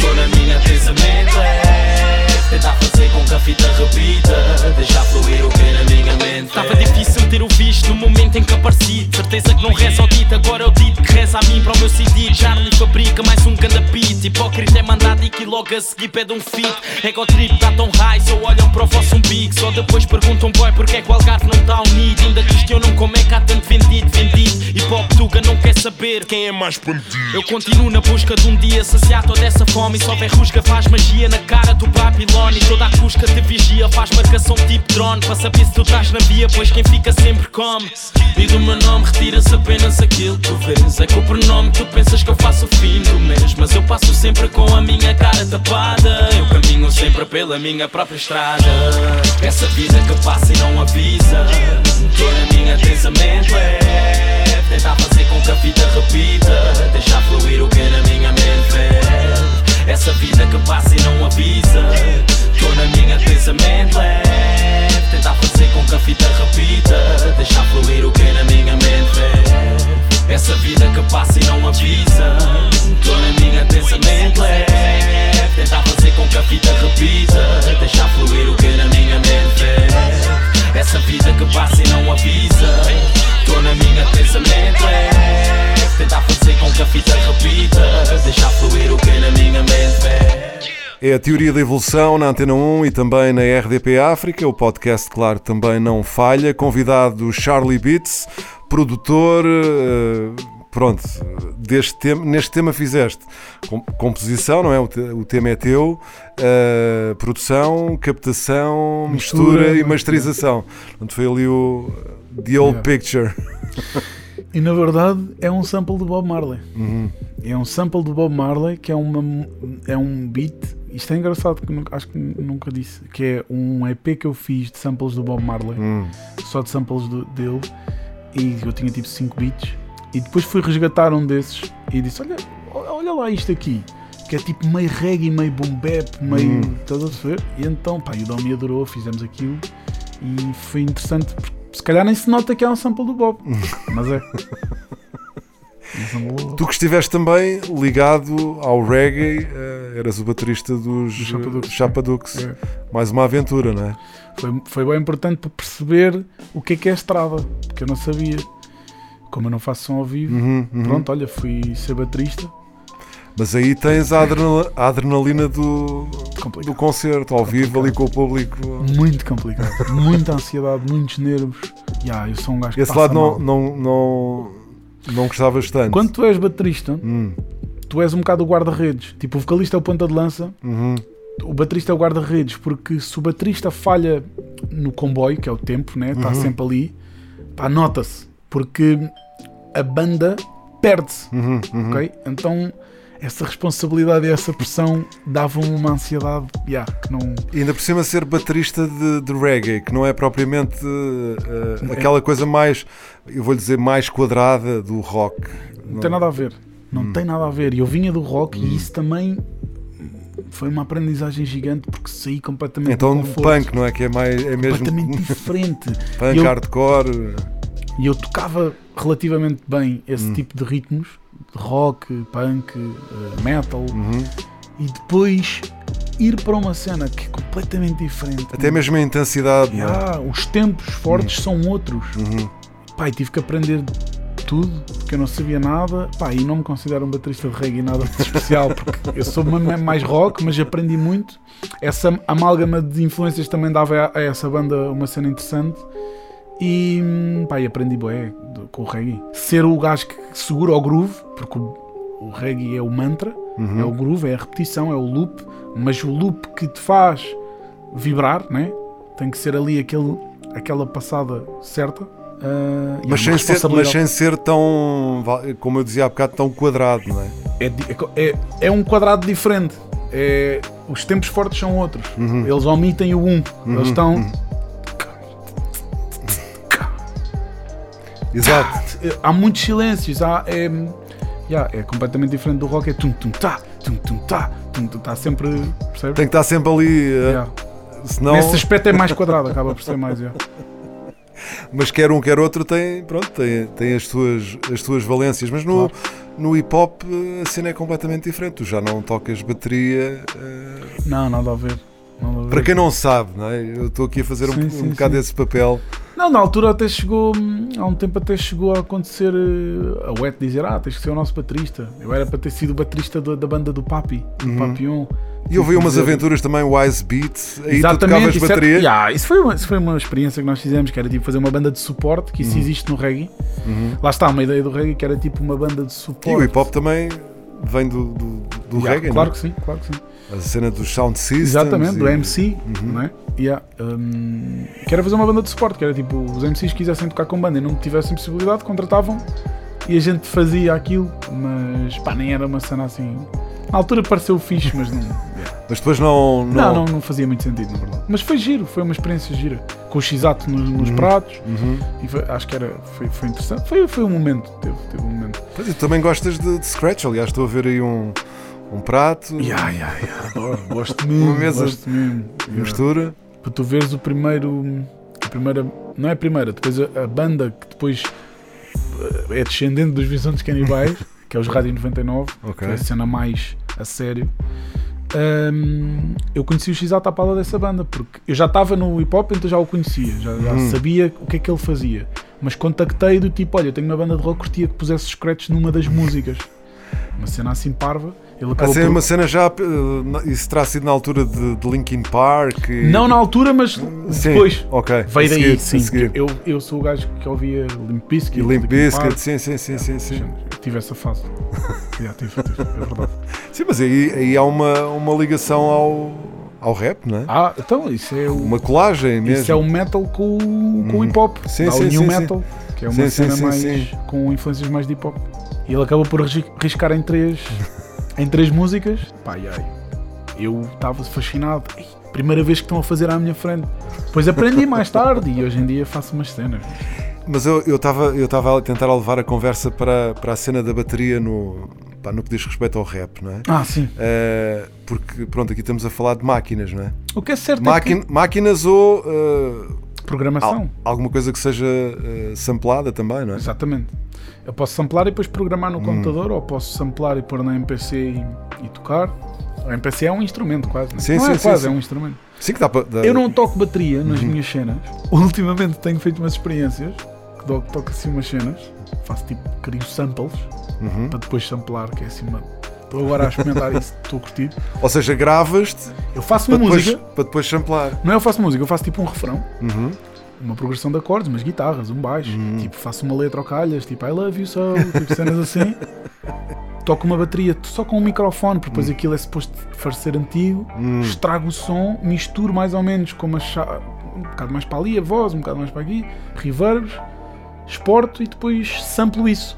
Speaker 6: Tô na minha pensamento é tentar fazer com que a fita repita. Deixar fluir o que na minha mente
Speaker 7: Estava difícil ter o visto no momento em que apareci certeza que não reza ao dito, agora eu dito que reza a mim para o meu CD Charlie fabrica mais um beat Hipócrita é mandado e logo a seguir pede um feat Ego trip tá tão high, só olham para o vosso umbigo. Só depois perguntam boy porque é que o Algarve não está unido? Ainda questionam como é que há tanto vendido, vendido Hop Tuga não quer saber quem é mais bandido. Eu continuo na busca de um dia saciar toda essa fome. E só houver rusga faz magia na cara do Babilone E toda a cusca te vigia faz marcação tipo drone. Para saber se tu estás na via, pois quem fica sempre come. E do meu nome retira-se apenas aquilo que tu vês. É que o pronome tu pensas que eu faço o fim do mês. Mas eu passo sempre com a minha cara tapada. Eu caminho sempre pela minha própria estrada.
Speaker 6: Essa vida que passa e não avisa. Tô na minha pensamento é tentar fazer com que a fita repita. Deixar fluir o que na minha mente é. Essa vida que passa e não avisa. Tô na minha pensamento é tentar fazer com que a fita repita. Deixar fluir o que na minha mente é. Essa vida que passa e não avisa. Tô na minha pensamento é tentar fazer com que a fita repita. Deixar fluir o que na minha mente é. Essa vida que passa e não avisa. Tô na minha pensamento é tentar fazer com que a fita repita. Deixar fluir o que na minha mente é.
Speaker 4: É a Teoria da Evolução na Antena 1 e também na RDP África. O podcast, claro, também não falha. Convidado Charlie Beats, produtor. eh, Pronto, deste tema, neste tema fizeste com- composição, não é? O, te- o tema é teu, eh, produção, captação, mistura,
Speaker 5: Mistura,
Speaker 4: e masterização. Portanto, foi ali o The Old
Speaker 5: Yeah.
Speaker 4: Picture.
Speaker 5: E na verdade é um sample do Bob Marley.
Speaker 4: Uhum.
Speaker 5: É um sample do Bob Marley que é, uma, é um beat. Isto é engraçado, que nunca- acho que nunca disse. Que é um EP que eu fiz de samples do Bob Marley,
Speaker 4: Hum.
Speaker 5: só de samples do- dele. E eu tinha tipo 5 beats. E depois fui resgatar um desses e disse: Olha, olha lá isto aqui. Que é tipo meio reggae, meio boom bap, meio.
Speaker 4: Hum.
Speaker 5: Estás a ver? E então, pá, e o Domi adorou, fizemos aquilo. E foi interessante porque Se calhar nem se nota que é um sample do Bob. Mas é.
Speaker 4: Tu que estiveste também ligado ao reggae, eh, eras o baterista dos
Speaker 5: Chapadux.
Speaker 4: Chapadux.
Speaker 5: É.
Speaker 4: Mais uma aventura, não é?
Speaker 5: Foi, foi bem importante para perceber o que é que é estrada, porque eu não sabia. Como eu não faço som ao vivo,
Speaker 4: Uhum, uhum.
Speaker 5: pronto, olha, fui ser baterista.
Speaker 4: Mas aí tens a, adrenal- a adrenalina do,
Speaker 5: Complicado.
Speaker 4: do concerto, ao vivo, ali com o público.
Speaker 5: Muito complicado. Muita ansiedade, muitos nervos. Ya, eu sou um gajo que
Speaker 4: Esse lado não, não, não, não gostavas tanto.
Speaker 5: Quando tu és baterista,
Speaker 4: Hum,
Speaker 5: tu és um bocado o guarda-redes. Tipo, o vocalista é o ponta de lança,
Speaker 4: uhum.
Speaker 5: o baterista é o guarda-redes, porque se o baterista falha no comboio, que é o tempo, né? Está
Speaker 4: Uhum.
Speaker 5: sempre ali, pá, nota-se, porque a banda perde-se,
Speaker 4: Uhum, uhum.
Speaker 5: ok? Então essa responsabilidade e essa pressão davam uma ansiedade, ya, que não.
Speaker 4: E ainda por cima ser baterista de, de reggae, que não é propriamente eh,
Speaker 5: É.
Speaker 4: aquela coisa mais, eu vou-lhe dizer, mais quadrada do rock.
Speaker 5: Não tem nada a ver. Não
Speaker 4: Hum.
Speaker 5: tem nada a ver. Eu vinha do rock e isso também foi uma aprendizagem gigante porque saí completamente
Speaker 4: Então punk, não é? Que é, mais, é mesmo
Speaker 5: completamente diferente.
Speaker 4: punk,
Speaker 5: eu-
Speaker 4: hardcore.
Speaker 5: E eu tocava relativamente bem esse
Speaker 4: Hum.
Speaker 5: tipo de ritmos, rock, punk, eh, metal,
Speaker 4: Uhum.
Speaker 5: e depois ir para uma cena que é completamente diferente.
Speaker 4: Até mesmo a intensidade. é?
Speaker 5: Ah, os tempos fortes são outros.
Speaker 4: Uhum.
Speaker 5: Pai, tive que aprender tudo, porque eu não sabia nada. Pá, e não me considero um baterista de reggae nada de especial, porque eu sou ma- mais rock, mas aprendi muito. Essa amálgama de influências também dava a essa banda uma cena interessante. E pá, e aprendi bué com o reggae. Ser o gajo que segura o groove, porque o, o reggae é o mantra,
Speaker 4: Uhum.
Speaker 5: é o groove, é a repetição, é o loop, mas o loop que te faz vibrar, né? tem que ser ali aquele, aquela passada certa. é
Speaker 4: Mas,
Speaker 5: uma
Speaker 4: sem ser, mas sem ser tão, como eu dizia há bocado, tão quadrado, não é?
Speaker 5: é, é é, é um quadrado diferente. É, os tempos fortes são outros.
Speaker 4: Uhum.
Speaker 5: Eles omitem o 1. Um. Eles estão.
Speaker 4: Exato.
Speaker 5: Há muitos silêncios. Há, é, yeah, é completamente diferente do rock. É tum tum tá, tum tum tá, tum tum tá. Sempre. Percebes?
Speaker 4: Tem que estar sempre ali. eh,
Speaker 5: Yeah.
Speaker 4: Senão,
Speaker 5: Nesse aspecto é mais quadrado, acaba por ser mais. yeah.
Speaker 4: mas quer um, quer outro, tem, pronto, tem, tem as, suas, as suas valências. Mas no, no hip hop eh, a cena é completamente diferente. Tu já não tocas bateria. eh,
Speaker 5: Não, nada a ver.
Speaker 4: Para quem não sabe, não é? Eu estou aqui a fazer um,
Speaker 5: Sim,
Speaker 4: um
Speaker 5: sim,
Speaker 4: bocado
Speaker 5: sim.
Speaker 4: desse papel.
Speaker 5: Não, na altura até chegou, há um tempo até chegou a acontecer eh, a Wet dizer: Ah, tens que ser o nosso baterista. Eu era para ter sido o baterista da banda do Papi, do Papion.
Speaker 4: E eu vi umas aventuras também, Wise Beat, aí tu
Speaker 5: Exatamente, isso,
Speaker 4: bateria.
Speaker 5: era, Yeah, isso, foi uma, isso foi uma experiência que nós fizemos, que era tipo fazer uma banda de suporte, que isso
Speaker 4: Uhum.
Speaker 5: existe no reggae. Lá está uma ideia do reggae, que era tipo uma banda de
Speaker 4: E
Speaker 5: suporte.
Speaker 4: o hip hop também vem do, do, do
Speaker 5: Yeah,
Speaker 4: reggae,
Speaker 5: Claro
Speaker 4: não
Speaker 5: que sim, claro que sim.
Speaker 4: A cena dos sound systems.
Speaker 5: Exatamente, do
Speaker 4: e-
Speaker 5: MC,
Speaker 4: Uhum.
Speaker 5: não é? Yeah, que era fazer uma banda de suporte, que era tipo, os MCs quisessem tocar com banda e não tivessem possibilidade, contratavam e a gente fazia aquilo, mas pá, nem era uma cena assim. Na altura pareceu fixe, mas não. yeah.
Speaker 4: Mas depois não. não...
Speaker 5: Não, não, não fazia muito sentido, na verdade. Mas foi giro, foi uma experiência gira. Com o X-Ato nos, nos pratos,
Speaker 4: Uhum.
Speaker 5: e foi- acho que era, foi, foi interessante. Foi, foi um momento, teve, teve um momento.
Speaker 4: Pois, e tu também gostas de, de scratch, aliás, estou a ver aí um, um prato,
Speaker 5: Yeah, yeah, yeah, adoro, gosto mesmo,
Speaker 4: Uma mesa
Speaker 5: gosto mesmo. Yeah.
Speaker 4: mistura.
Speaker 5: para tu veres o primeiro. A primeira. Não é a primeira, depois a, a banda que depois eh, é descendente dos Visões Canibais, que é os Rádio 99,
Speaker 4: Ok.
Speaker 5: que é a cena mais a sério. Ahm, eu conheci o X à dessa banda, porque eu já estava no hip hop, então já o conhecia, já, já
Speaker 4: Hum.
Speaker 5: sabia o que é que ele fazia. Mas contactei do tipo: olha, eu tenho uma banda de rock, curtia que pusesse scratch numa das músicas. Uma cena assim parva. Ele acabou
Speaker 4: sempre
Speaker 5: por-
Speaker 4: uma cena já. eh, na- Isso terá sido na altura de, de Linkin Park. E...
Speaker 5: Não na altura, mas
Speaker 4: Sim,
Speaker 5: depois.
Speaker 4: Ok.
Speaker 5: Veio daí,
Speaker 4: seguir,
Speaker 5: sim. Eu, eu sou o gajo que ouvia Limp Bizkit.
Speaker 4: Limp Bizkit, sim, sim, sim, sim, sim.
Speaker 5: Tive essa fase. Tive, tive, é verdade.
Speaker 4: Sim, mas aí, aí há uma, uma ligação ao, ao rap, não é?
Speaker 5: Ah, então isso é o,
Speaker 4: Uma colagem mesmo.
Speaker 5: isso é o metal com, o- com o hip hop.
Speaker 4: Sim,
Speaker 5: Dá
Speaker 4: sim,
Speaker 5: o new
Speaker 4: sim,
Speaker 5: metal, que é uma
Speaker 4: Sim, sim,
Speaker 5: cena
Speaker 4: sim,
Speaker 5: mais
Speaker 4: sim.
Speaker 5: com influências mais de hip hop. E ele acabou por riscar em três, em três músicas. Pá, e aí, eu estava fascinado. Ei, primeira vez que estão a fazer à minha frente. Depois aprendi mais tarde e hoje em dia faço umas cenas.
Speaker 4: Mas eu estava eu tava a tentar levar a conversa para, para a cena da bateria no, pá, no que diz respeito ao rap, não é?
Speaker 5: Ah, sim.
Speaker 4: Eh, porque, pronto, aqui estamos a falar de máquinas, não é?
Speaker 5: O que é certo é
Speaker 4: Máquin- Máquinas ou eh,
Speaker 5: programação.
Speaker 4: Al- alguma coisa que seja eh, samplada também, não é?
Speaker 5: Exatamente. Eu posso samplar e depois programar no
Speaker 4: Hum.
Speaker 5: computador, ou posso samplar e pôr na MPC e, e tocar. A MPC é um instrumento quase. Né?
Speaker 4: Sim,
Speaker 5: não
Speaker 4: sim,
Speaker 5: é
Speaker 4: sim,
Speaker 5: quase,
Speaker 4: sim.
Speaker 5: é um instrumento.
Speaker 4: Sim, que dá para. dá-
Speaker 5: Eu não toco bateria nas
Speaker 4: Uhum.
Speaker 5: minhas cenas. Ultimamente tenho feito umas experiências que dou- toco assim umas cenas. Faço tipo, crio samples
Speaker 4: Uhum.
Speaker 5: para depois samplar, que é assim uma. Estou agora a experimentar isso, estou a curtir.
Speaker 4: Ou seja, gravas-te
Speaker 5: Eu faço uma
Speaker 4: depois,
Speaker 5: música,
Speaker 4: para depois samplar.
Speaker 5: não é eu faço música, eu faço tipo um refrão,
Speaker 4: Uhum.
Speaker 5: uma progressão de acordes, umas guitarras, um baixo. Tipo, faço uma letra ao calhas, tipo I love you so, tipo cenas assim. Toco uma bateria só com um microfone, porque depois aquilo é suposto parecer antigo.
Speaker 4: Hum.
Speaker 5: Estrago o som, misturo mais ou menos com uma chave, um bocado mais para ali a voz, um bocado mais para aqui, reverbs, exporto e depois samplo isso.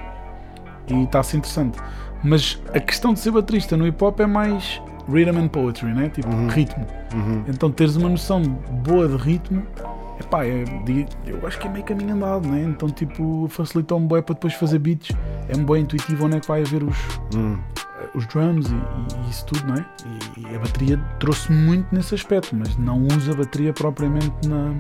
Speaker 5: E está-se interessante. Mas a questão de ser baterista no hip hop é mais rhythm and poetry, né? Tipo, ritmo.
Speaker 4: Uhum.
Speaker 5: Então teres uma noção boa de ritmo, epá, é, eu acho que é meio caminho andado, né? Então tipo, facilita um bué para depois fazer beats. É um bué intuitivo onde é que vai haver os,
Speaker 4: Hum.
Speaker 5: os drums e, e isso tudo, não é? E, e a bateria trouxe muito nesse aspecto, mas não usa a bateria propriamente na-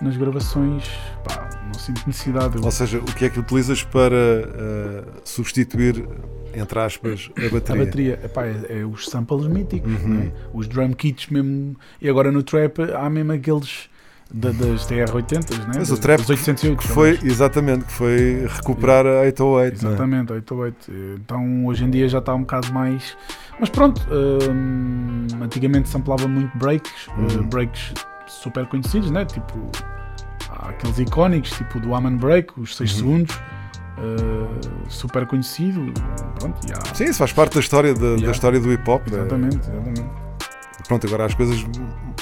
Speaker 5: nas gravações, pá, não sinto necessidade.
Speaker 4: Ou seja, o que é que utilizas para eh, substituir, entre aspas, a
Speaker 5: A
Speaker 4: bateria?
Speaker 5: bateria, epá, é, é os samples míticos,
Speaker 4: Uhum.
Speaker 5: não é? os drum kits mesmo. E agora no trap há mesmo aqueles da- das TR-80s, né?
Speaker 4: Mas o trap
Speaker 5: das 808.
Speaker 4: que foi, exatamente, que foi recuperar a 808, não é?
Speaker 5: Exatamente, 88. Então hoje em dia já está um bocado mais. Mas pronto, hum, antigamente samplava muito breaks,
Speaker 4: Uhum.
Speaker 5: uh, breaks super conhecidos, né? Tipo, há aqueles icónicos, tipo do Aman Break, os 6
Speaker 4: Uhum.
Speaker 5: segundos, uh, super conhecido. Pronto, há-
Speaker 4: Sim, isso faz parte da história, da, da
Speaker 5: Yeah.
Speaker 4: história do hip hop. é.
Speaker 5: Exatamente, exatamente.
Speaker 4: Pronto, agora as coisas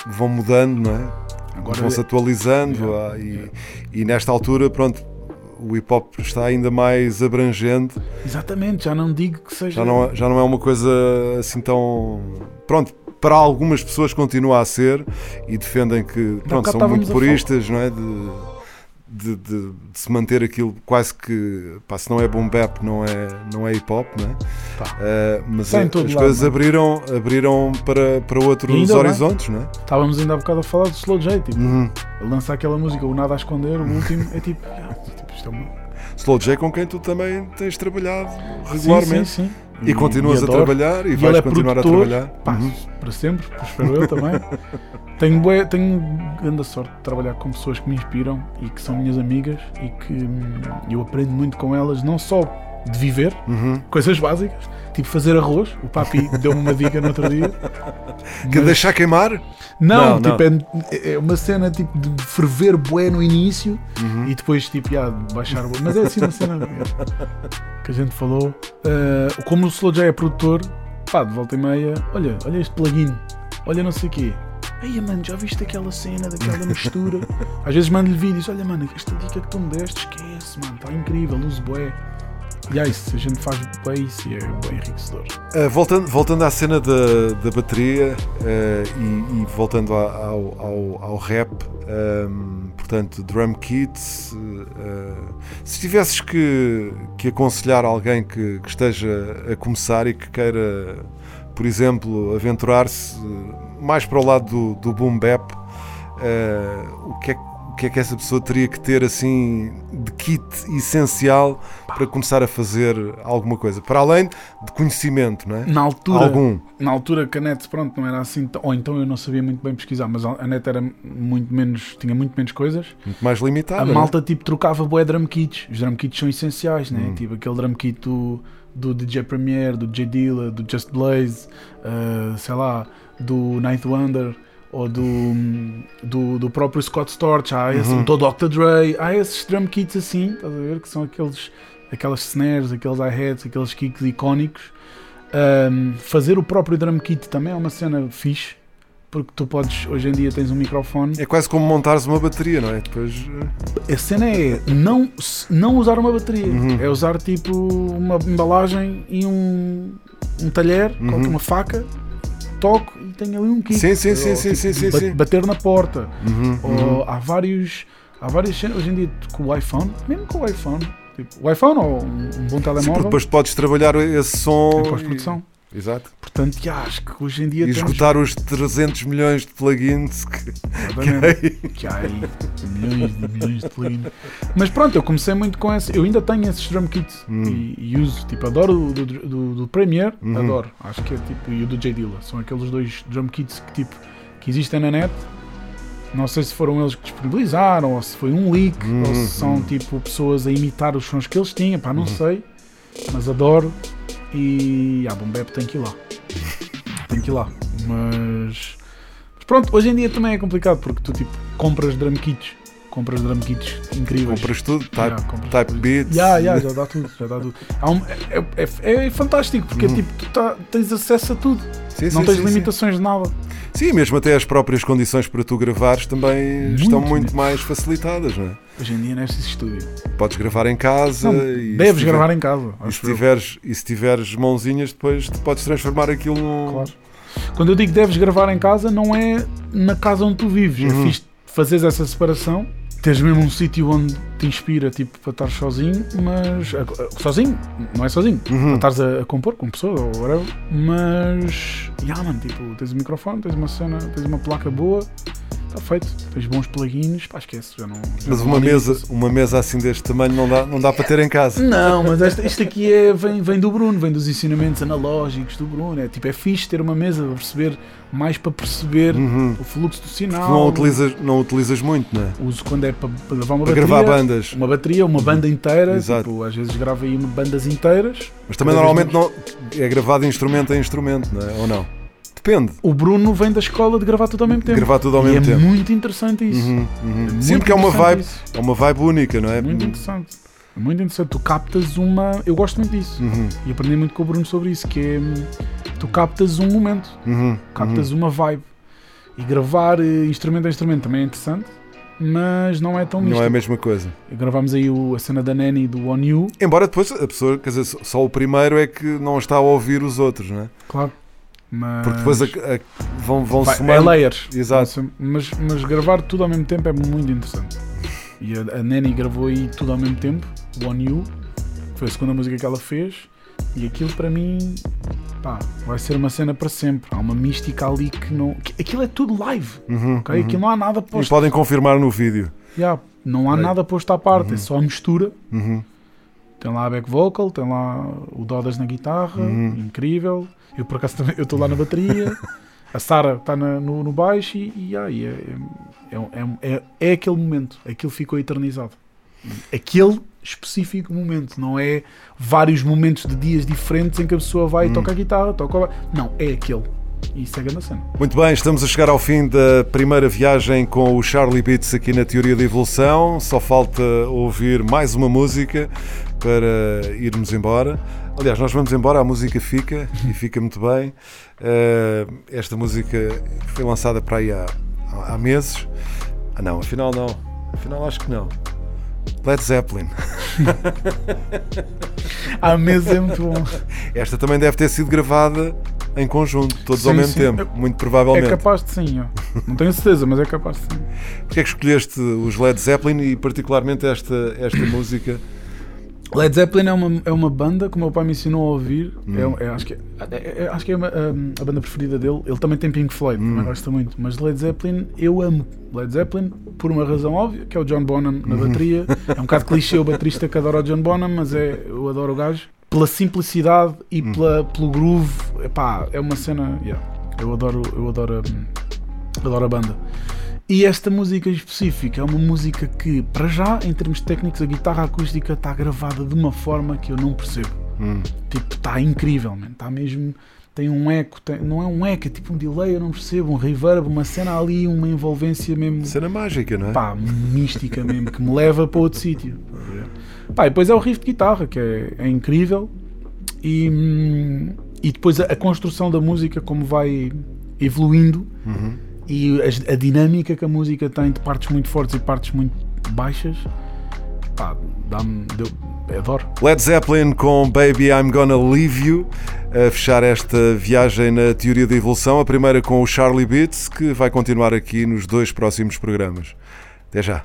Speaker 4: vão mudando, não é?
Speaker 5: Agora
Speaker 4: Vão-se atualizando
Speaker 5: Yeah,
Speaker 4: ah, e, e nesta altura, pronto, o hip hop está ainda mais abrangente.
Speaker 5: Exatamente, já não digo que seja.
Speaker 4: Já não, já não é uma coisa assim tão. Pronto, para algumas pessoas continua a ser e defendem que pronto, são muito puristas, não é? De, de, de- de se manter aquilo quase que. Pá, se não é boom bap, não é, não é hip hop, é?
Speaker 5: Pá.
Speaker 4: Eh, mas a-
Speaker 5: todo
Speaker 4: as
Speaker 5: lado,
Speaker 4: coisas
Speaker 5: é?
Speaker 4: abriram, abriram para, para outros
Speaker 5: ainda
Speaker 4: horizontes, não é?
Speaker 5: Estávamos ainda há bocado a falar do Slow J, tipo,
Speaker 4: Uhum.
Speaker 5: ele lança aquela música, o Nada a Esconder, o último, é tipo, ah, tipo, isto é uma.
Speaker 4: Slow J com quem tu também tens trabalhado regularmente.
Speaker 5: Sim, sim, sim.
Speaker 4: E, continuas a
Speaker 5: adoro.
Speaker 4: trabalhar e,
Speaker 5: E
Speaker 4: vais
Speaker 5: é
Speaker 4: continuar
Speaker 5: produtor,
Speaker 4: a trabalhar.
Speaker 5: pá,
Speaker 4: Uhum.
Speaker 5: para sempre, espero eu também. tenho, bué- tenho grande sorte de trabalhar com pessoas que me inspiram e que são minhas amigas e que hum, eu aprendo muito com elas, não só de viver,
Speaker 4: Uhum.
Speaker 5: coisas básicas, tipo fazer arroz. O papi deu-me uma dica no outro dia.
Speaker 4: Que
Speaker 5: Mas-
Speaker 4: deixar queimar?
Speaker 5: Não,
Speaker 4: Não,
Speaker 5: tipo, É, é uma cena tipo de ferver bué no início
Speaker 4: Uhum.
Speaker 5: e depois tipo, já, baixar bué. Mas é assim uma cena que a gente falou. Uh, como o Slow J é produtor, pá, de volta e meia, olha, olha este plugin, olha não sei o quê. Aí, mano, já viste aquela cena, daquela mistura? Às vezes mando-lhe vídeos, olha, mano, esta dica que tu me deste, esquece, mano, está incrível, uso bué. E é isso, a gente faz bué isso e é bem enriquecedor.
Speaker 4: Uh, voltando, voltando à cena da, da bateria uh, e, e voltando a- ao, ao, ao rap, um, portanto, drum kits, uh, se tivesses que, que aconselhar alguém que, que esteja a começar e que queira, por exemplo, aventurar-se mais para o lado do, do boom bap, o que é que o que é que essa pessoa teria que ter assim de kit essencial para começar a fazer alguma coisa? Para além de conhecimento, não é?
Speaker 5: Na altura,
Speaker 4: Algum.
Speaker 5: na altura que a net pronto, não era assim, ou então eu não sabia muito bem pesquisar, mas a net era muito menos, tinha muito menos coisas.
Speaker 4: Muito mais limitado.
Speaker 5: A
Speaker 4: não é?
Speaker 5: malta tipo trocava bué drum kits. Os drum kits são essenciais, né?
Speaker 4: Hum.
Speaker 5: Tipo aquele drum kit do, do DJ Premier, do J Dilla, do Just Blaze, uh, sei lá, do Ninth Wonder ou do, do, do próprio Scott Storch, há esse,
Speaker 4: Uhum.
Speaker 5: do Dr. Dre, há esses drum kits assim, estás a ver? Que são aqueles, aquelas snares, aqueles hi-hats, aqueles kicks icónicos. Um, fazer o próprio drum kit também é uma cena fixe, porque tu podes, hoje em dia tens um microfone.
Speaker 4: É quase como montares uma bateria, não é? Depois. eh,
Speaker 5: A cena é não, não usar uma bateria,
Speaker 4: Uhum.
Speaker 5: é usar tipo uma embalagem e um, um talher
Speaker 4: Uhum.
Speaker 5: uma faca, toco e tenho ali um kick.
Speaker 4: Sim, sim, sim,
Speaker 5: Ou,
Speaker 4: sim,
Speaker 5: tipo,
Speaker 4: sim, sim,
Speaker 5: ba-
Speaker 4: sim.
Speaker 5: Bater na porta.
Speaker 4: Uhum,
Speaker 5: Ou
Speaker 4: uhum.
Speaker 5: há vários. Há várias cenas hoje em dia com o iPhone, mesmo com o iPhone. Tipo, o iPhone ou um, um bom
Speaker 4: Sim,
Speaker 5: telemóvel.
Speaker 4: porque depois podes trabalhar esse som.
Speaker 5: Em pós-produção.
Speaker 4: Exato.
Speaker 5: Portanto, já, acho que hoje em dia
Speaker 4: E
Speaker 5: temos-
Speaker 4: esgotar os 300 milhões de plugins que,
Speaker 5: que há aí milhões e milhões de plugins. Mas pronto, eu comecei muito com esse. Eu ainda tenho esses drum kits e, e uso. Tipo, adoro o do, do, do Premiere,
Speaker 4: Hum. Uhum.
Speaker 5: adoro. Acho que é tipo. E o do J Dilla. São aqueles dois drum kits que, tipo, que existem na net. Não sei se foram eles que disponibilizaram ou se foi um leak ou
Speaker 4: Uhum.
Speaker 5: se são tipo pessoas a imitar os sons que eles tinham. Pá, não
Speaker 4: Uhum.
Speaker 5: sei. Mas adoro. E a Bombep tem que ir lá. Tem que ir lá. Mas. Mas pronto, hoje em dia também é complicado porque tu tipo compras drum kits, compras drum kits incríveis.
Speaker 4: compras tudo, type,
Speaker 5: Yeah, compras
Speaker 4: type beats.
Speaker 5: Ya, ya, já dá tudo, já dá tudo. Um- é, é- é fantástico porque
Speaker 4: Uhum.
Speaker 5: tipo, tu tá- tens acesso a tudo.
Speaker 4: Sim,
Speaker 5: não
Speaker 4: sim,
Speaker 5: tens
Speaker 4: sim,
Speaker 5: limitações de nada.
Speaker 4: Sim, mesmo até as próprias condições para tu gravares também
Speaker 5: Muito
Speaker 4: estão muito
Speaker 5: mesmo.
Speaker 4: mais facilitadas, não é?
Speaker 5: Hoje em dia não é preciso estúdio.
Speaker 4: Podes gravar em casa
Speaker 5: Não,
Speaker 4: e
Speaker 5: deves
Speaker 4: tiver-
Speaker 5: gravar em casa.
Speaker 4: E se, tiveres, e se tiveres mãozinhas, depois tu podes transformar aquilo num.
Speaker 5: Claro. Quando eu digo deves gravar em casa, não é na casa onde tu vives.
Speaker 4: Uhum.
Speaker 5: É fixe fazeres essa separação, teres mesmo um sítio onde te inspira tipo, para estar sozinho, mas. sozinho, não é sozinho.
Speaker 4: Uhum.
Speaker 5: Para estares a, a compor com pessoa ou whatever. Mas. Ya, mano, tipo, tens um microfone, tens uma cena, tens uma placa boa, está feito. Tens bons plugins, pá, esquece, já não. já
Speaker 4: Mas
Speaker 5: não
Speaker 4: uma mesa, uma mesa assim deste tamanho não dá, não dá para ter em casa.
Speaker 5: Não, mas esta, isto aqui é, vem, vem do Bruno, vem dos ensinamentos analógicos do Bruno. É tipo, é fixe ter uma mesa para perceber, mais para perceber
Speaker 4: Uhum.
Speaker 5: o fluxo do sinal.
Speaker 4: Não utilizas, não utilizas muito, não é?
Speaker 5: Uso quando é para, para gravar uma
Speaker 4: Para
Speaker 5: bateria.
Speaker 4: gravar bandas.
Speaker 5: Uma bateria, uma banda inteira.
Speaker 4: Exato.
Speaker 5: Tipo, às vezes gravo aí bandas inteiras.
Speaker 4: Mas também normalmente não, é gravado instrumento a instrumento, não é? Ou não? Depende.
Speaker 5: O Bruno vem da escola de gravar tudo ao mesmo tempo.
Speaker 4: Gravar tudo ao
Speaker 5: E
Speaker 4: mesmo
Speaker 5: é
Speaker 4: tempo.
Speaker 5: muito interessante isso.
Speaker 4: Uhum, uhum.
Speaker 5: É muito
Speaker 4: porque é uma vibe,
Speaker 5: isso.
Speaker 4: é uma vibe única, não é?
Speaker 5: Muito interessante. É Muito interessante. Tu captas uma. Eu gosto muito disso.
Speaker 4: Uhum,
Speaker 5: E aprendi muito com o Bruno sobre isso, que é tu captas um momento,
Speaker 4: uhum,
Speaker 5: captas uma vibe. E gravar eh, instrumento a instrumento também é interessante, mas não é tão
Speaker 4: uhum. Não é a mesma coisa.
Speaker 5: Gravámos aí o- a cena da Nanny do On You,
Speaker 4: Embora depois a pessoa, quer dizer, só o primeiro é que não está a ouvir os outros, não é?
Speaker 5: claro. Mas
Speaker 4: Porque depois a- a- vão, vão
Speaker 5: Vai- é
Speaker 4: somando.
Speaker 5: layers.
Speaker 4: Exato.
Speaker 5: Mas, mas gravar tudo ao mesmo tempo é muito interessante. E a, a Nanny gravou aí tudo ao mesmo tempo, o On You, foi a segunda música que ela fez, e aquilo para mim pá, vai ser uma cena para sempre. Há uma mística ali que não. aquilo é tudo live.
Speaker 4: Uhum,
Speaker 5: ok?
Speaker 4: uhum.
Speaker 5: Aquilo não há nada
Speaker 4: E
Speaker 5: posto.
Speaker 4: podem confirmar no vídeo.
Speaker 5: Yeah, não há
Speaker 4: Right.
Speaker 5: nada posto à parte, é só a mistura.
Speaker 4: Uhum.
Speaker 5: Tem lá a back vocal, tem lá o Dodas na guitarra,
Speaker 4: Uhum.
Speaker 5: incrível. Eu por acaso também estou lá na bateria. a Sara está no, no baixo e, e, ah, e é, é, é, é, é aquele momento. Aquilo ficou eternizado. Aquele específico momento, não é vários momentos de dias diferentes em que a pessoa vai e
Speaker 4: Uhum.
Speaker 5: toca a guitarra, toca o... Não, é aquele. E isso é cena.
Speaker 4: Muito bem, estamos a chegar ao fim da primeira viagem com o Charlie Beats aqui na Teoria da Evolução. Só falta ouvir mais uma música para irmos embora. Aliás, nós vamos embora, a música fica e fica muito bem. Eh, esta música foi lançada para aí há, há meses. Ah, não, afinal não. Afinal, acho que não. Led Zeppelin.
Speaker 5: Há meses é muito bom.
Speaker 4: Esta também deve ter sido gravada em conjunto, todos ao
Speaker 5: Sim,
Speaker 4: mesmo
Speaker 5: sim.
Speaker 4: tempo, muito
Speaker 5: É
Speaker 4: provavelmente.
Speaker 5: capaz de sim, não tenho certeza, mas é capaz de sim.
Speaker 4: Porquê é que escolheste os Led Zeppelin e particularmente esta, esta música?
Speaker 5: Led Zeppelin é uma, é uma banda que o meu pai me ensinou a ouvir.
Speaker 4: Hum.
Speaker 5: É, é- acho que, é, é- acho que é uma- a, a banda preferida dele. Ele também tem Pink Floyd,
Speaker 4: Hum.
Speaker 5: também gosta muito. Mas Led Zeppelin, eu amo Led Zeppelin por uma razão óbvia, que é o John Bonham
Speaker 4: Hum.
Speaker 5: na bateria. É um bocado clichê o baterista que adora o John Bonham, mas é, eu adoro o gajo. Pela simplicidade e
Speaker 4: Hum.
Speaker 5: pela, pelo groove, epá, é uma cena. yeah, eu adoro, eu adoro, hum, adoro a banda. E esta música em específico é uma música que, para já, em termos técnicos, a guitarra acústica está gravada de uma forma que eu não percebo.
Speaker 4: Hum.
Speaker 5: Tipo, está incrível. Está mesmo. Tem um eco, tem- não é um eco, é tipo um delay, eu não percebo, um reverb, uma cena ali, uma envolvência mesmo.
Speaker 4: Cena mágica, não é?
Speaker 5: Pá, mística mesmo, que me leva para outro sítio. Pá, e depois é o riff de guitarra, que é, é incrível. E, hum, e depois a, a construção da música, como vai evoluindo
Speaker 4: Uhum.
Speaker 5: E as- a, dinâmica que a música tem de partes muito fortes e partes muito baixas, pá, dá-me. deu- Adoro.
Speaker 4: Led Zeppelin com Baby I'm Gonna Leave You a fechar esta viagem na teoria da evolução. A primeira com o Charlie Beats, que vai continuar aqui nos dois próximos programas. Até já.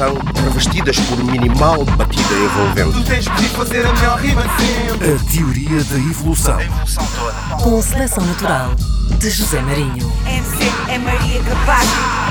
Speaker 8: canção, revestidas por minimal batida envolvente.
Speaker 9: Tu tens que fazer a melhor rima sempre.
Speaker 4: A teoria da evolução.
Speaker 9: A evolução toda.
Speaker 10: Com seleção natural de José Marinho.
Speaker 11: MC é Maria Capaz.